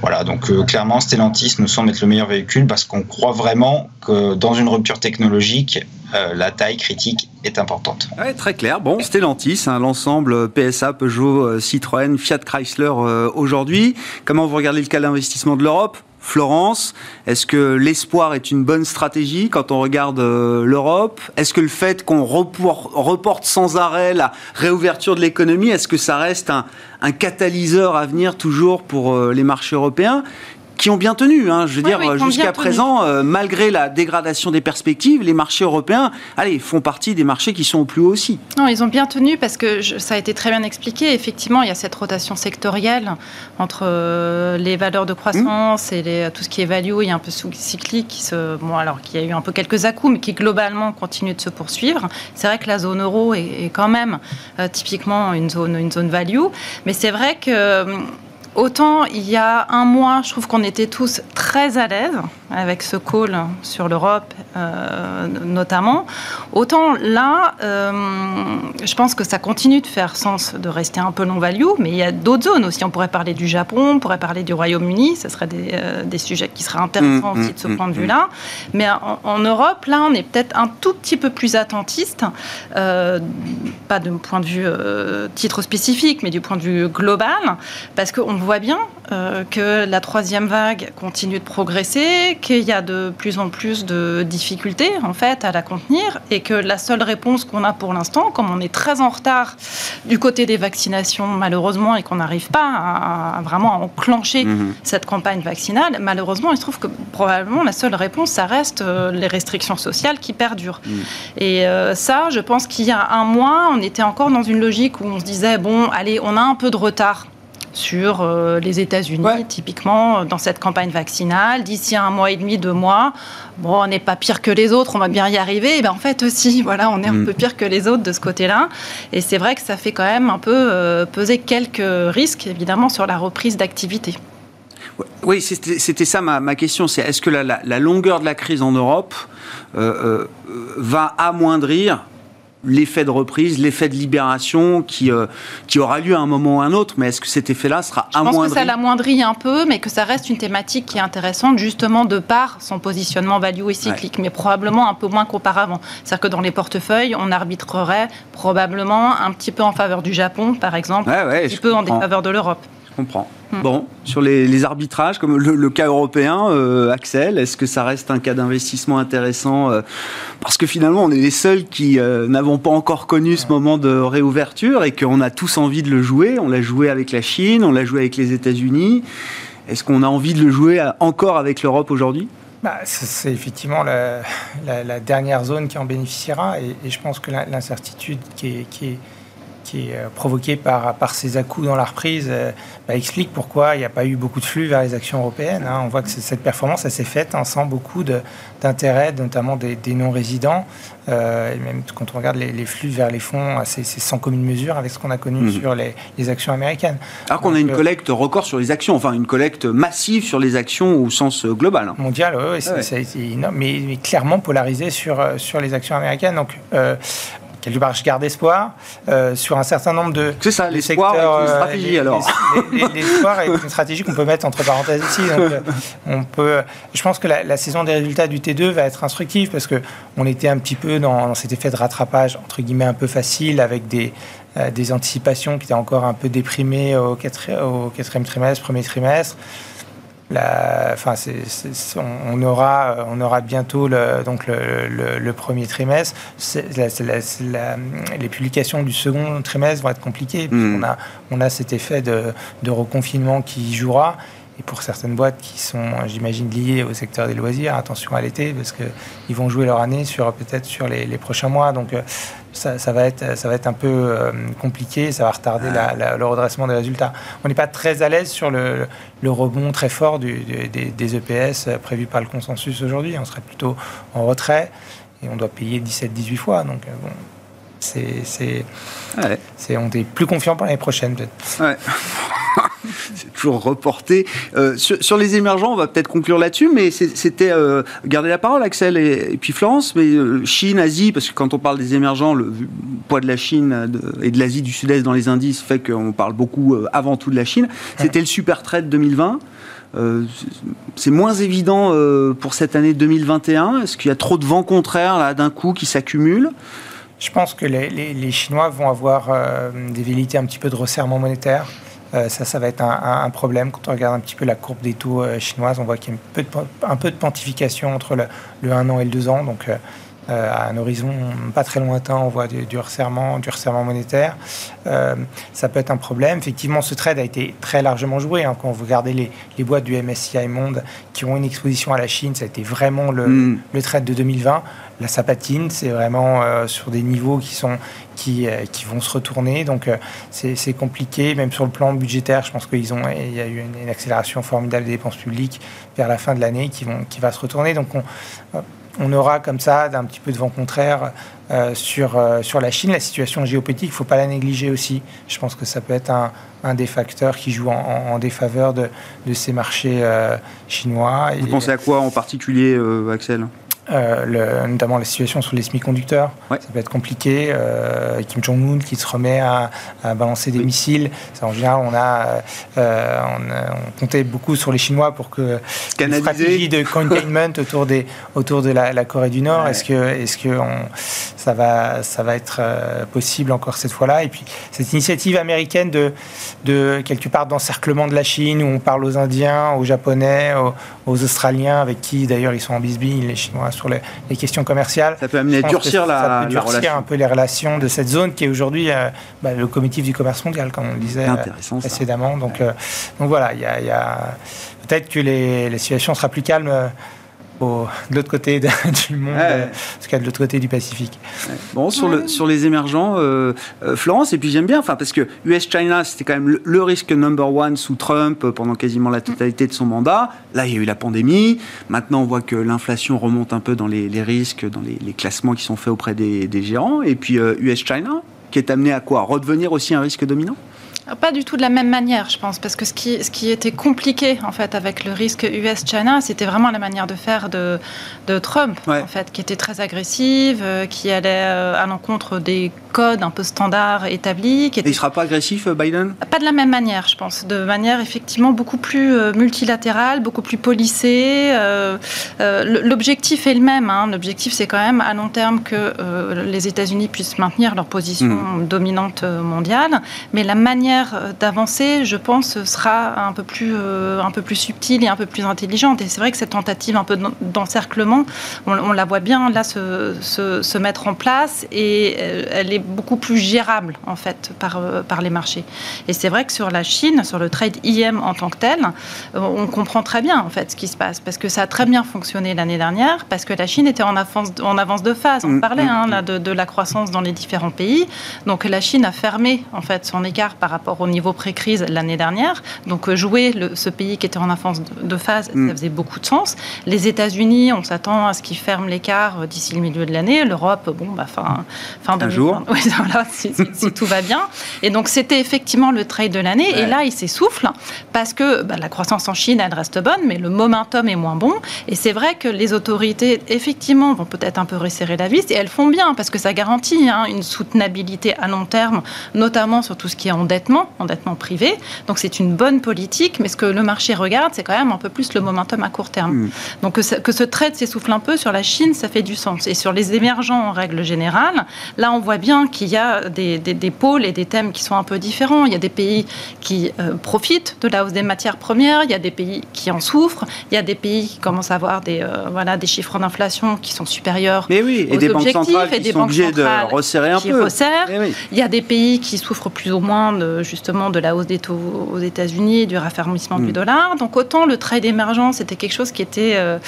Voilà, donc clairement Stellantis nous semble être le meilleur véhicule parce qu'on croit vraiment que dans une rupture technologique, euh, la taille critique est importante. Très clair. Bon, Stellantis, hein, l'ensemble PSA, Peugeot, euh, Citroën, Fiat Chrysler euh, aujourd'hui. Comment vous regardez le cas d'investissement de l'Europe? Florence, est-ce que l'espoir est une bonne stratégie quand on regarde l'Europe? Est-ce que le fait qu'on reporte sans arrêt la réouverture de l'économie, est-ce que ça reste un, catalyseur à venir toujours pour les marchés européens? Qui ont bien tenu. Hein. Je veux dire, jusqu'à présent, euh, malgré la dégradation des perspectives, les marchés européens, allez, font partie des marchés qui sont au plus haut aussi. Non, ils ont bien tenu parce que ça a été très bien expliqué. Effectivement, il y a cette rotation sectorielle entre euh, les valeurs de croissance et les, tout ce qui est value, il y a un peu cyclique qui se, bon, alors qui a eu un peu quelques à mais qui globalement continue de se poursuivre. C'est vrai que la zone euro est, quand même euh, typiquement une zone, une zone value, mais c'est vrai que Autant il y a un mois, je trouve qu'on était tous très à l'aise avec ce call sur l'Europe euh, notamment, autant là, euh, je pense que ça continue de faire sens de rester un peu non-value, mais il y a d'autres zones aussi. On pourrait parler du Japon, on pourrait parler du Royaume-Uni, ce seraient des, euh, des, sujets qui seraient intéressants mmh, aussi de ce mmh, point de mmh, vue-là. Mais en, en, Europe, là, on est peut-être un tout petit peu plus attentiste, pas de point de vue titre spécifique, mais du point de vue global, parce qu'on voit bien que la troisième vague continue de progresser, qu'il y a de plus en plus de difficultés en fait à la contenir et que la seule réponse qu'on a pour l'instant, comme on est très en retard du côté des vaccinations malheureusement et qu'on n'arrive pas à, vraiment à enclencher mhm. cette campagne vaccinale, malheureusement il se trouve que probablement la seule réponse ça reste euh, les restrictions sociales qui perdurent. Mhm. Et euh, ça, je pense qu'il y a un mois, on était encore dans une logique où on se disait bon, allez, on a un peu de retard sur euh, les États-Unis, typiquement dans cette campagne vaccinale. D'ici un mois et demi, deux mois, bon, on n'est pas pire que les autres, on va bien y arriver. Et ben, en fait aussi, voilà, on est un mm. peu pire que les autres de ce côté-là. Et c'est vrai que ça fait quand même un peu euh, peser quelques risques, évidemment, sur la reprise d'activité. Oui, c'était ça ma, question. C'est est-ce que la, longueur de la crise en Europe euh, va amoindrir l'effet de reprise, l'effet de libération qui, euh, qui aura lieu à un moment ou à un autre, mais est-ce que cet effet-là sera amoindri Je pense que ça l'amoindrit un peu, mais que ça reste une thématique qui est intéressante justement de par son positionnement value et cyclique, mais probablement un peu moins qu'auparavant. C'est-à-dire que dans les portefeuilles, on arbitrerait probablement un petit peu en faveur du Japon, par exemple, un petit peu en défaveur de l'Europe. Je comprends. Bon, sur les, arbitrages, comme le, cas européen, euh, Axel, est-ce que ça reste un cas d'investissement intéressant euh, Parce que finalement, on est les seuls qui euh, n'avons pas encore connu ce moment de réouverture et qu'on a tous envie de le jouer. On l'a joué avec la Chine, on l'a joué avec les États-Unis. Est-ce qu'on a envie de le jouer encore avec l'Europe aujourd'hui? Bah, c'est effectivement la, dernière zone qui en bénéficiera et, je pense que l'incertitude qui est euh, provoqué par, par ces à-coups dans la reprise euh, bah, explique pourquoi il n'y a pas eu beaucoup de flux vers les actions européennes. Hein. On voit que cette performance, elle s'est faite hein, sans beaucoup d'intérêt, notamment des, non-résidents. Euh, et même quand on regarde les, flux vers les fonds, c'est sans commune mesure avec ce qu'on a connu mmh. sur les, actions américaines. Alors qu'on a une collecte record sur les actions, enfin une collecte massive sur les actions au sens global. Hein. Mondial, oui, mais, mais, clairement polarisé sur, sur les actions américaines. Donc, quelque part, je garde espoir euh, sur un certain nombre de. C'est ça, l'espoir est une euh, stratégie alors. L'espoir est une stratégie qu'on peut mettre entre parenthèses ici. Donc, euh, on peut, je pense que la, saison des résultats du T2 va être instructive parce que on était un petit peu dans, cet effet de rattrapage entre guillemets un peu facile avec des, des anticipations qui étaient encore un peu déprimées au, au quatrième trimestre, premier trimestre enfin, on, aura, on aura bientôt le, donc le, premier trimestre. les publications du second trimestre vont être compliquées. Hmm. On, a, on a cet effet de, de reconfinement qui jouera. Et pour certaines boîtes qui sont, j'imagine, liées au secteur des loisirs, attention à l'été, parce qu'ils vont jouer leur année sur peut-être sur les, prochains mois. Donc euh, ça, va être, ça va être un peu euh, compliqué, ça va retarder le redressement des résultats. On n'est pas très à l'aise sur le, rebond très fort des, des, EPS prévus par le consensus aujourd'hui. On serait plutôt en retrait et on doit payer 17-18 fois. Donc euh, bon, c'est, on est plus confiant pour l'année prochaine peut-être. c'est toujours reporté. Euh, sur, les émergents, on va peut-être conclure là-dessus, mais c'était euh, garder la parole, Axel et, puis Florence. Mais euh, Chine, Asie, parce que quand on parle des émergents, le poids de la Chine et de l'Asie du Sud-Est dans les indices fait qu'on parle beaucoup avant tout de la Chine. C'était le super trade 2020. c'est moins évident pour cette année 2021. Est-ce qu'il y a trop de vents contraires là d'un coup qui s'accumulent? Je pense que les, les, Chinois vont avoir des velléités un petit peu de resserrement monétaire. Euh, ça, ça va être un, problème. Quand on regarde un petit peu la courbe des taux euh, chinoises, on voit qu'il y a un peu de, pontification entre le, 1 an et le 2 ans. Donc, euh, à un horizon pas très lointain, on voit du, resserrement, du resserrement monétaire. ça peut être un problème. Effectivement, ce trade a été très largement joué. Hein. Quand vous regardez les, les, boîtes du MSCI Monde qui ont une exposition à la Chine, ça a été vraiment le, mm. le trade de 2020. La sapatine, c'est vraiment sur des niveaux qui sont qui, euh, qui vont se retourner. Donc euh, c'est compliqué, même sur le plan budgétaire. Je pense qu'il y a eu une, accélération formidable des dépenses publiques vers la fin de l'année qui, vont, qui va se retourner. Donc on, on aura comme ça un petit peu de vent contraire euh, sur, sur la Chine. La situation géopolitique, il ne faut pas la négliger aussi. Je pense que ça peut être un, un des facteurs qui joue en, défaveur de, de, ces marchés chinois. Vous pensez à quoi en particulier, Axel? Euh, notamment la situation sur les semi-conducteurs. Ça peut être compliqué. Euh, Kim Jong-un qui se remet à, balancer des missiles. en général, on a, euh, on, comptait beaucoup sur les Chinois pour que une stratégie de containment autour, des, autour de la, Corée du Nord. Est-ce que, est-ce que ça va, ça va être possible encore cette fois-là? Et puis cette initiative américaine de, de quelque part d'encerclement de la Chine, où on parle aux Indiens, aux Japonais, aux, Australiens, avec qui d'ailleurs ils sont en bisbille, les Chinois, sur les, questions commerciales. Ça peut amener à durcir la, ça peut durcir un peu les relations de cette zone qui est aujourd'hui euh, bah, le comité du commerce mondial, comme on le disait euh, précédemment. Donc, donc voilà, il y a, peut-être que les, les situations sera plus calme de l'autre côté du monde, en tout cas de l'autre côté du Pacifique. Bon, sur, le, sur les émergents, euh, euh, Florence, et puis j'aime bien, enfin, parce que US-China, c'était quand même le, risque number one sous Trump pendant quasiment la totalité de son mandat. Là, il y a eu la pandémie. Maintenant, on voit que l'inflation remonte un peu dans les, risques, dans les, classements qui sont faits auprès des, gérants. Et puis US-China, euh, qui est amené à quoi? Redevenir aussi un risque dominant? Pas du tout de la même manière, je pense, parce que ce qui, ce qui était compliqué en fait avec le risque US-China, c'était vraiment la manière de faire de, de Trump, en fait, qui était très agressive, euh, qui allait euh, à l'encontre des codes un peu standards établis. Qui était... Et il sera pas agressif, euh, Biden? Pas de la même manière, je pense, de manière effectivement beaucoup plus multilatérale, beaucoup plus policée. L'objectif est le même. Hein. L'objectif, c'est quand même à long terme que les États-Unis puissent maintenir leur position hmm. dominante mondiale, mais la manière euh, d'avancer, je pense, sera un peu plus, euh, un peu plus subtile et un peu plus intelligente. Et c'est vrai que cette tentative un peu d'encerclement, on, la voit bien là se, se, mettre en place et euh, elle est beaucoup plus gérable en fait par, par les marchés. Et c'est vrai que sur la Chine, sur le trade IM en tant que tel, on comprend très bien en fait ce qui se passe parce que ça a très bien fonctionné l'année dernière parce que la Chine était en avance, en avance de phase. On mm, parlait mm, hein, là, mm. de, de la croissance dans les différents pays. Donc la Chine a fermé en fait son écart par rapport au niveau pré-crise l'année dernière. Donc euh, jouer ce pays qui était en avance de, phase, ça mm. faisait beaucoup de sens. Les États-Unis, on s'attend à ce qu'ils ferment l'écart euh, d'ici le milieu de l'année. L'Europe, bon, bah, fin, fin de jour. Oui, voilà, si, tout va bien. Et donc c'était effectivement le trade de l'année. Et là, il s'essouffle parce que bah, la croissance en Chine, elle reste bonne, mais le momentum est moins bon. Et c'est vrai que les autorités, effectivement, vont peut-être un peu resserrer la vis. Et elles font bien parce que ça garantit hein, une soutenabilité à long terme, notamment sur tout ce qui est endettement endettement, privé. Donc c'est une bonne politique, mais ce que le marché regarde, c'est quand même un peu plus le momentum à court terme. Mm. Donc que ce, que ce trade s'essouffle un peu sur la Chine, ça fait du sens. Et sur les émergents en règle générale, là on voit bien qu'il y a des, des, pôles et des thèmes qui sont un peu différents. Il y a des pays qui euh, profitent de la hausse des matières premières, il y a des pays qui en souffrent, il y a des pays qui commencent à avoir des, euh, voilà, des chiffres d'inflation qui sont supérieurs mais oui, et des banques centrales qui sont obligées de resserrer un peu. Il y a des pays qui souffrent plus ou moins de justement de la hausse des taux aux États-Unis, du raffermissement du mm. dollar. Donc autant le trade émergent, c'était quelque chose qui était euh,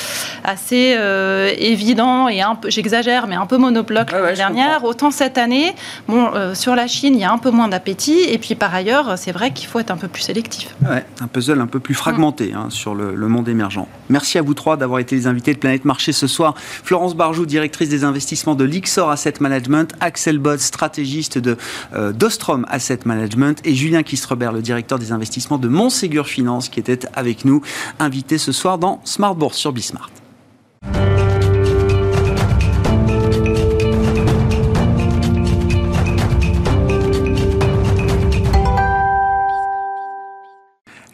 assez euh, évident et un peu, j'exagère, mais un peu monobloc l'année dernière. Autant cette année, bon, euh, sur la Chine, il y a un peu moins d'appétit. Et puis par ailleurs, c'est vrai qu'il faut être un peu plus sélectif. Ouais, un puzzle un peu plus fragmenté hein, sur le, le, monde émergent. Merci à vous trois d'avoir été les invités de Planète Marché ce soir. Florence Barjou, directrice des investissements de l'Ixor Asset Management, Axel Bott, stratégiste de d'Ostrom Asset Management et Julien Kistrebert, le directeur des investissements de Montségur Finance, qui était avec nous, invité ce soir dans Smart Bourse sur Bismart.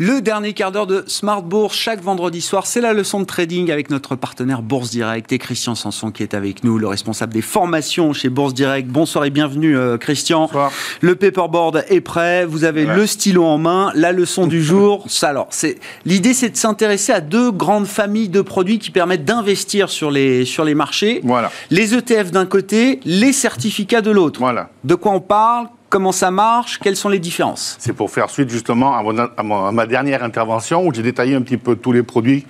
Le dernier quart d'heure de Smart Bourse, chaque vendredi soir, c'est la leçon de trading avec notre partenaire Bourse Direct et Christian Sanson qui est avec nous, le responsable des formations chez Bourse Direct. Bonsoir et bienvenue euh, Christian. Bonsoir. Le paperboard est prêt, vous avez le stylo en main, la leçon du jour. Ça, alors, c'est l'idée, c'est de s'intéresser à deux grandes familles de produits qui permettent d'investir sur les sur les marchés. Voilà. Les ETF d'un côté, les certificats de l'autre. Voilà. De quoi on parle? Comment ça marche? Quelles sont les différences? C'est pour faire suite justement à, ma dernière intervention où j'ai détaillé un petit peu tous les produits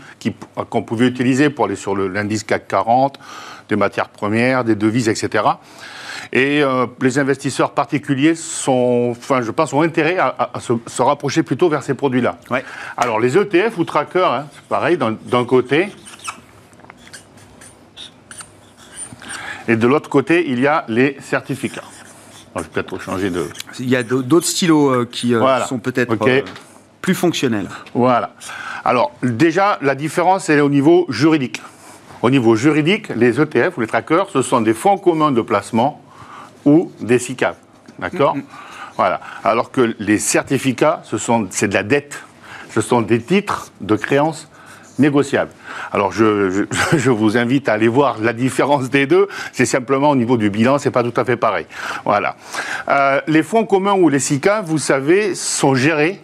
qu'on pouvait utiliser pour aller sur l'indice CAC 40, des matières premières, des devises, etc. Et euh, les investisseurs particuliers sont, enfin, je pense, ont intérêt à, se, rapprocher plutôt vers ces produits-là. Ouais. Alors, les ETF ou trackers, hein, c'est pareil, d'un côté. Et de l'autre côté, il y a les certificats. Je vais peut-être changer de. Il y a d'autres stylos euh, qui euh, sont peut-être euh, plus fonctionnels. Voilà. Alors, déjà, la différence, elle est au niveau juridique. Au niveau juridique, les ETF ou les trackers, ce sont des fonds communs de placement ou des SICAV. D'accord. Voilà. Alors que les certificats, ce sont, c'est de la dette. Ce sont des titres de créances négociable. Alors je, je, vous invite à aller voir la différence des deux. C'est simplement au niveau du bilan, c'est pas tout à fait pareil. Voilà. Euh, les fonds communs ou les SICA, vous savez, sont gérés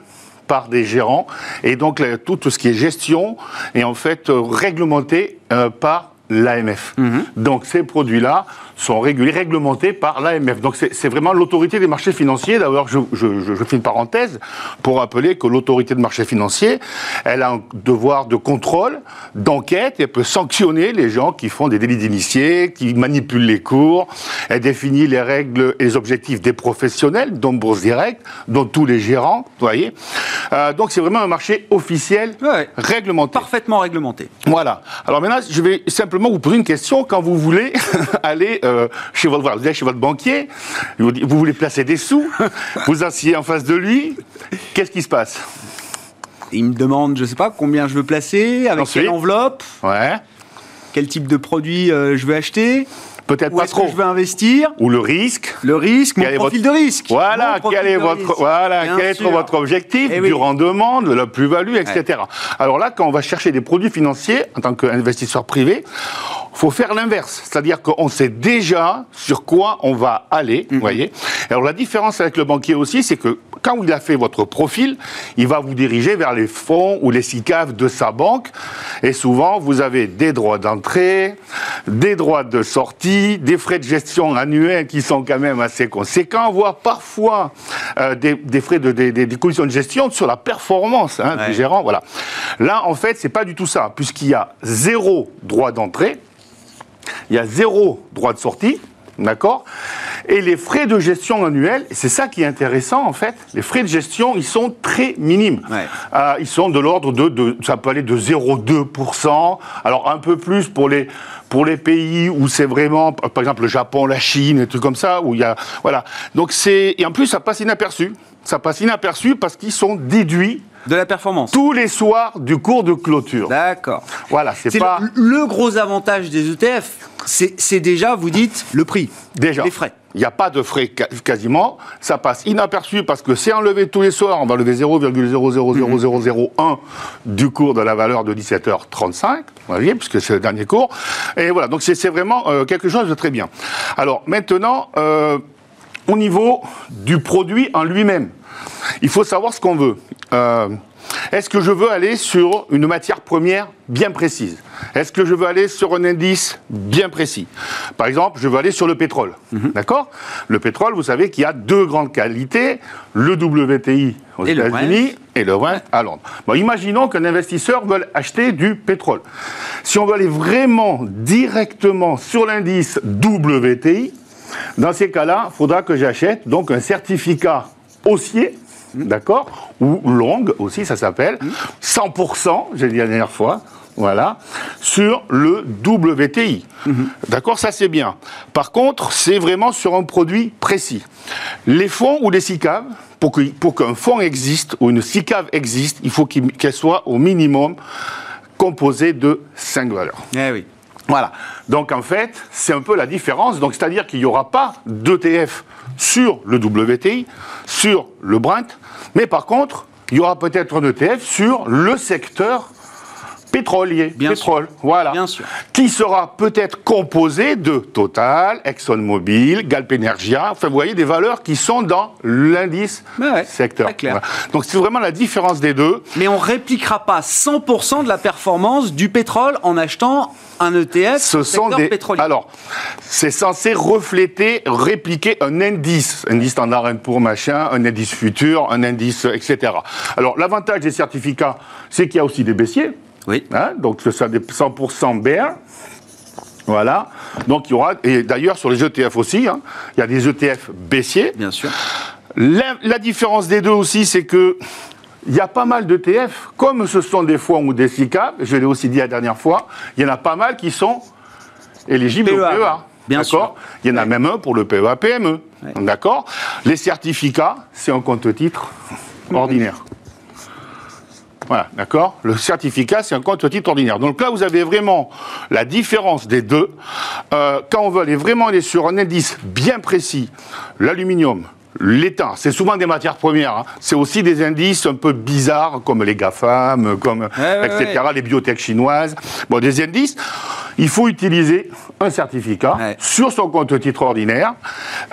par des gérants et donc tout ce qui est gestion est en fait réglementé euh, par l'AMF. Mhm. Donc ces produits-là sont régulés, réglementés par l'AMF. Donc c'est vraiment l'autorité des marchés financiers. D'ailleurs, je, je, je, fais une parenthèse pour rappeler que l'autorité de marché financier, elle a un devoir de contrôle, d'enquête, et elle peut sanctionner les gens qui font des délits d'initiés, qui manipulent les cours. Elle définit les règles et les objectifs des professionnels, dont Bourse Direct, dont tous les gérants, vous voyez. Euh, donc c'est vraiment un marché officiel, réglementé. Parfaitement réglementé. Voilà. Alors maintenant, je vais simplement vous poser une question. Quand vous voulez aller euh, chez, votre, vous chez votre banquier, vous, voulez placer des sous, vous asseyez en face de lui, qu'est-ce qui se passe? Il me demande, je ne sais pas, combien je veux placer, avec quelle enveloppe, ouais. quel type de produit euh, je veux acheter. Peut-être pas trop. Que je veux investir. Ou le risque. Le risque, mon profil de risque. Voilà, quel est votre, voilà, quel est votre objectif eh du rendement, de la plus-value, etc. Alors là, quand on va chercher des produits financiers en tant qu'investisseur privé, faut faire l'inverse. C'est-à-dire qu'on sait déjà sur quoi on va aller, vous mhm. voyez. Alors la différence avec le banquier aussi, c'est que quand il a fait votre profil, il va vous diriger vers les fonds ou les SICAV de sa banque. Et souvent, vous avez des droits d'entrée, des droits de sortie, des frais de gestion annuels qui sont quand même assez conséquents, voire parfois euh, des, frais de des, des, conditions de gestion sur la performance hein, du gérant. Voilà. Là, en fait, c'est pas du tout ça, puisqu'il y a zéro droit d'entrée il y a zéro droit de sortie, d'accord? Et les frais de gestion annuels, c'est ça qui est intéressant en fait, les frais de gestion, ils sont très minimes. Euh, ils sont de l'ordre de, ça peut aller de 0,2%, alors un peu plus pour les pour les pays où c'est vraiment, par exemple le Japon, la Chine, et trucs comme ça, où il y a, voilà. Donc c'est, et en plus ça passe inaperçu. Ça passe inaperçu parce qu'ils sont déduits de la performance. Tous les soirs du cours de clôture. D'accord. Voilà, c'est pas. Le, gros avantage des ETF, c'est déjà, vous dites, le prix. Déjà. Les frais. Il n'y a pas de frais quasiment. Ça passe inaperçu parce que c'est enlevé tous les soirs. On va lever 0,000001 du cours de la valeur de 17h35. Vous voyez, puisque c'est le dernier cours. Et voilà, donc c'est vraiment euh, quelque chose de très bien. Alors maintenant, euh, au niveau du produit en lui-même, il faut savoir ce qu'on veut. Euh, est-ce que je veux aller sur une matière première bien précise? Est-ce que je veux aller sur un indice bien précis? Par exemple, je veux aller sur le pétrole. Mhm. D'accord? Le pétrole, vous savez qu'il y a deux grandes qualités le WTI aux États-Unis et le Brent à Londres. Bon, imaginons qu'un investisseur veuille acheter du pétrole. Si on veut aller vraiment directement sur l'indice WTI, dans ces cas-là, il faudra que j'achète donc un certificat haussier d'accord Ou longue aussi, ça s'appelle. 100%, j'ai dit la dernière fois, voilà, sur le WTI. D'accord, ça c'est bien. Par contre, c'est vraiment sur un produit précis. Les fonds ou les SICAV, pour qu'un pour fonds existe ou une SICAV existe, il faut qu'elle soit au minimum composée de 5 valeurs. Eh oui. Voilà. Donc en fait, c'est un peu la différence. Donc c'est-à-dire qu'il n'y aura pas d'ETF sur le WTI, sur le Brent, mais par contre, il y aura peut-être un ETF sur le secteur pétrolier, Bien pétrole, voilà, Bien sûr. qui sera peut-être composé de Total, ExxonMobil, Galp Energia, enfin vous voyez des valeurs qui sont dans l'indice secteur. Donc c'est vraiment la différence des deux. Mais on répliquera pas 100% de la performance du pétrole en achetant un ETF Ce sont des... pétrolier. Alors, c'est censé refléter, répliquer un indice, un indice standard pour machin, un indice futur, un indice, etc. Alors, l'avantage des certificats, c'est qu'il y a aussi des baissiers. Oui. Hein, donc, ça des 100% BR. Voilà. Donc, il y aura, et d'ailleurs, sur les ETF aussi, hein, il y a des ETF baissiers. Bien sûr. La, différence des deux aussi, c'est que il y a pas mal d'ETF, comme ce sont des fonds ou des SICAP, je l'ai aussi dit la dernière fois, il y en a pas mal qui sont éligibles au PEA. Bien sûr. Il y en a même un pour le PEA PME. D'accord Les certificats, c'est un compte-titre ordinaire. Voilà, d'accord Le certificat, c'est un compte titre ordinaire. Donc là, vous avez vraiment la différence des deux. Euh, quand on veut aller vraiment aller sur un indice bien précis, l'aluminium, l'État, c'est souvent des matières premières. hein. C'est aussi des indices un peu bizarres, comme les GAFAM, comme, ouais, etc., les biotech chinoises. Bon, des indices. Il faut utiliser un certificat sur son compte titre ordinaire.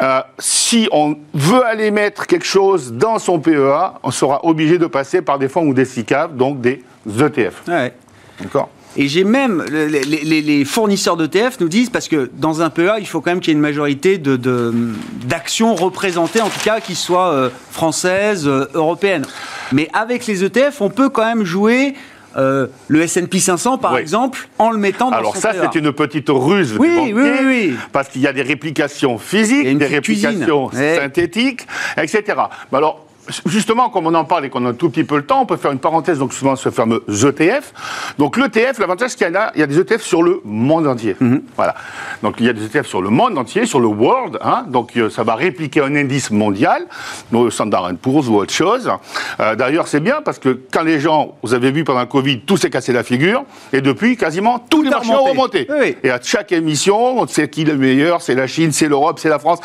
Euh, si on veut aller mettre quelque chose dans son PEA, on sera obligé de passer par des fonds ou des SICAV, donc des ETF. D'accord? Et j'ai même, les, les- les- les fournisseurs d'ETF nous disent, parce que dans un PEA, il faut quand même qu'il y ait une majorité de- de- d'actions représentées, en tout cas, qui soient euh, françaises, euh, européennes. Mais avec les ETF, on peut quand même jouer euh, le S&P 500, par Oui. exemple, en le mettant dans Alors son ça, PEA. c'est une petite ruse. Oui, du oui, banquier, oui, oui. Parce qu'il y a des réplications physiques, des cuisine. réplications synthétiques, etc. Mais alors, justement, comme on en parle et qu'on a un tout petit peu le temps, on peut faire une parenthèse donc souvent ce fameux ETF. Donc l'ETF, l'avantage c'est qu'il y a, il y a des ETF sur le monde entier. Mhm. Voilà. Donc il y a des ETF sur le monde entier, sur le world. hein. donc euh, ça va répliquer un indice mondial, le Standard Poor's ou autre chose. Euh, D'ailleurs, c'est bien parce que quand les gens, vous avez vu pendant le Covid, tout s'est cassé la figure, et depuis, quasiment tous les a marchés ont remonté. remonté. Oui, oui. Et à chaque émission, on sait qui est le meilleur, c'est la Chine, c'est l'Europe, c'est la France.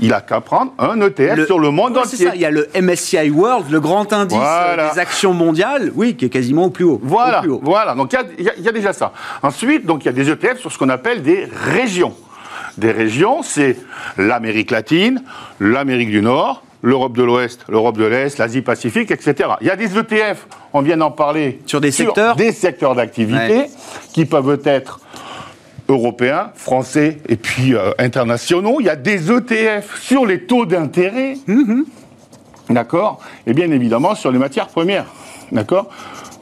Il a qu'à prendre un ETF sur le monde Ouais, entier. ça, il y a le MSCI World, le grand indice Voilà. euh, des actions mondiales, oui, qui est quasiment au plus haut. Voilà, Au plus haut. voilà. Donc il y a- y, y déjà ça. Ensuite, donc il y a des ETF sur ce qu'on appelle des régions. Des régions, c'est l'Amérique latine, l'Amérique du Nord, l'Europe de l'Ouest, l'Europe de l'Est, l'Asie-Pacifique, etc. Il y a des ETF, on vient d'en parler, Sur des secteurs des secteurs d'activité Ouais. qui peuvent être européens, français et puis euh, internationaux. Il y a des ETF sur les taux d'intérêt. Mhm. D'accord? Et bien évidemment sur les matières premières. D'accord?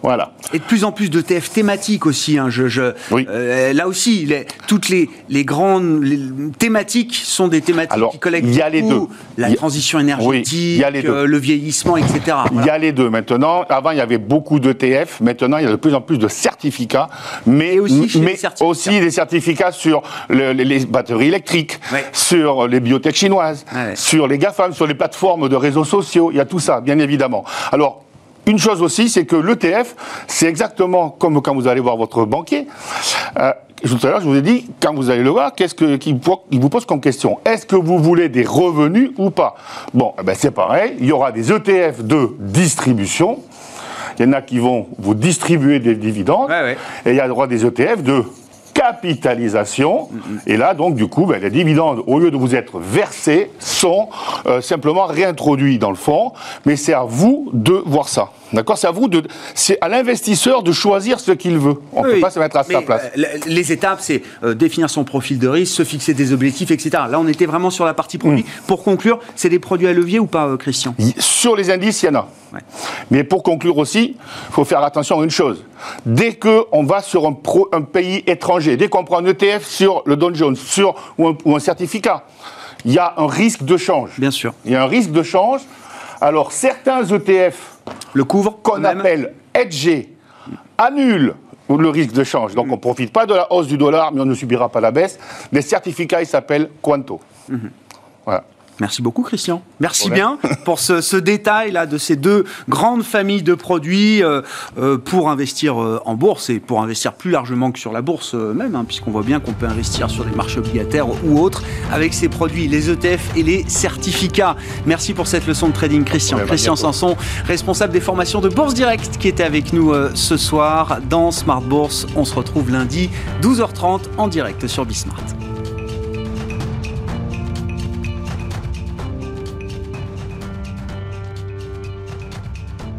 Voilà. Et de plus en plus d'ETF thématiques aussi. hein, je, je- Oui. euh, là aussi, les- toutes les, les grandes les thématiques sont des thématiques Alors, qui collectent il y a les deux. La a- transition énergétique, il y a les deux. euh, le vieillissement, etc. Il y a les deux maintenant. Avant, il y avait beaucoup d'ETF. Maintenant, il y a de plus en plus de certificats. Mais Et aussi chez les mais certificats. aussi des certificats sur le- les, les batteries électriques, Ouais. sur les biotech chinoises, Ouais. sur les GAFAM, sur les plateformes de réseaux sociaux. Il y a tout ça, bien évidemment. Alors, une chose aussi, c'est que l'ETF, c'est exactement comme quand vous allez voir votre banquier. Euh, tout à l'heure, je vous ai dit, quand vous allez le voir, qu'est-ce que- qu'il vous pose comme question Est-ce que vous voulez des revenus ou pas? Bon, eh ben, c'est pareil. Il y aura des ETF de distribution. Il y en a qui vont vous distribuer des dividendes. Ouais, ouais. Et il y aura des ETF de capitalisation. Et là, donc, du coup, ben, les dividendes, au lieu de vous être versés, sont euh, simplement réintroduits dans le fonds. Mais c'est à vous de voir ça. D'accord C'est à vous de, c'est à l'investisseur de choisir ce qu'il veut. On ne Oui, peut pas se mettre à sa place. euh, les étapes, c'est euh, définir son profil de risque, se fixer des objectifs, etc. Là, on était vraiment sur la partie produit. Mm. Pour conclure, c'est des produits à levier ou pas, euh, Christian? Sur les indices, il y en a. Ouais. Mais pour conclure aussi, il faut faire attention à une chose. Dès qu'on va sur un, pro- un pays étranger, dès qu'on prend un ETF sur le Dow Jones sur, ou, un, ou un certificat, il y a un risque de change. Bien sûr. Il y a un risque de change. Alors certains ETF Le couvre qu'on appelle hedgés annulent le risque de change. Donc on ne profite pas de la hausse du dollar, mais on ne subira pas la baisse. Les certificats, ils s'appellent Quanto. Voilà. Merci beaucoup, Christian. Merci Ouais. bien pour ce, ce détail-là de ces deux grandes familles de produits euh, euh, pour investir euh, en bourse et pour investir plus largement que sur la bourse même, hein, puisqu'on voit bien qu'on peut investir sur des marchés obligataires ou autres avec ces produits, les ETF et les certificats. Merci pour cette leçon de trading, Christian. Ouais, bah, Christian. Sanson, responsable des formations de Bourse Direct, qui était avec nous ce soir dans Smart Bourse. On se retrouve lundi, 12h30 en direct sur Bismart.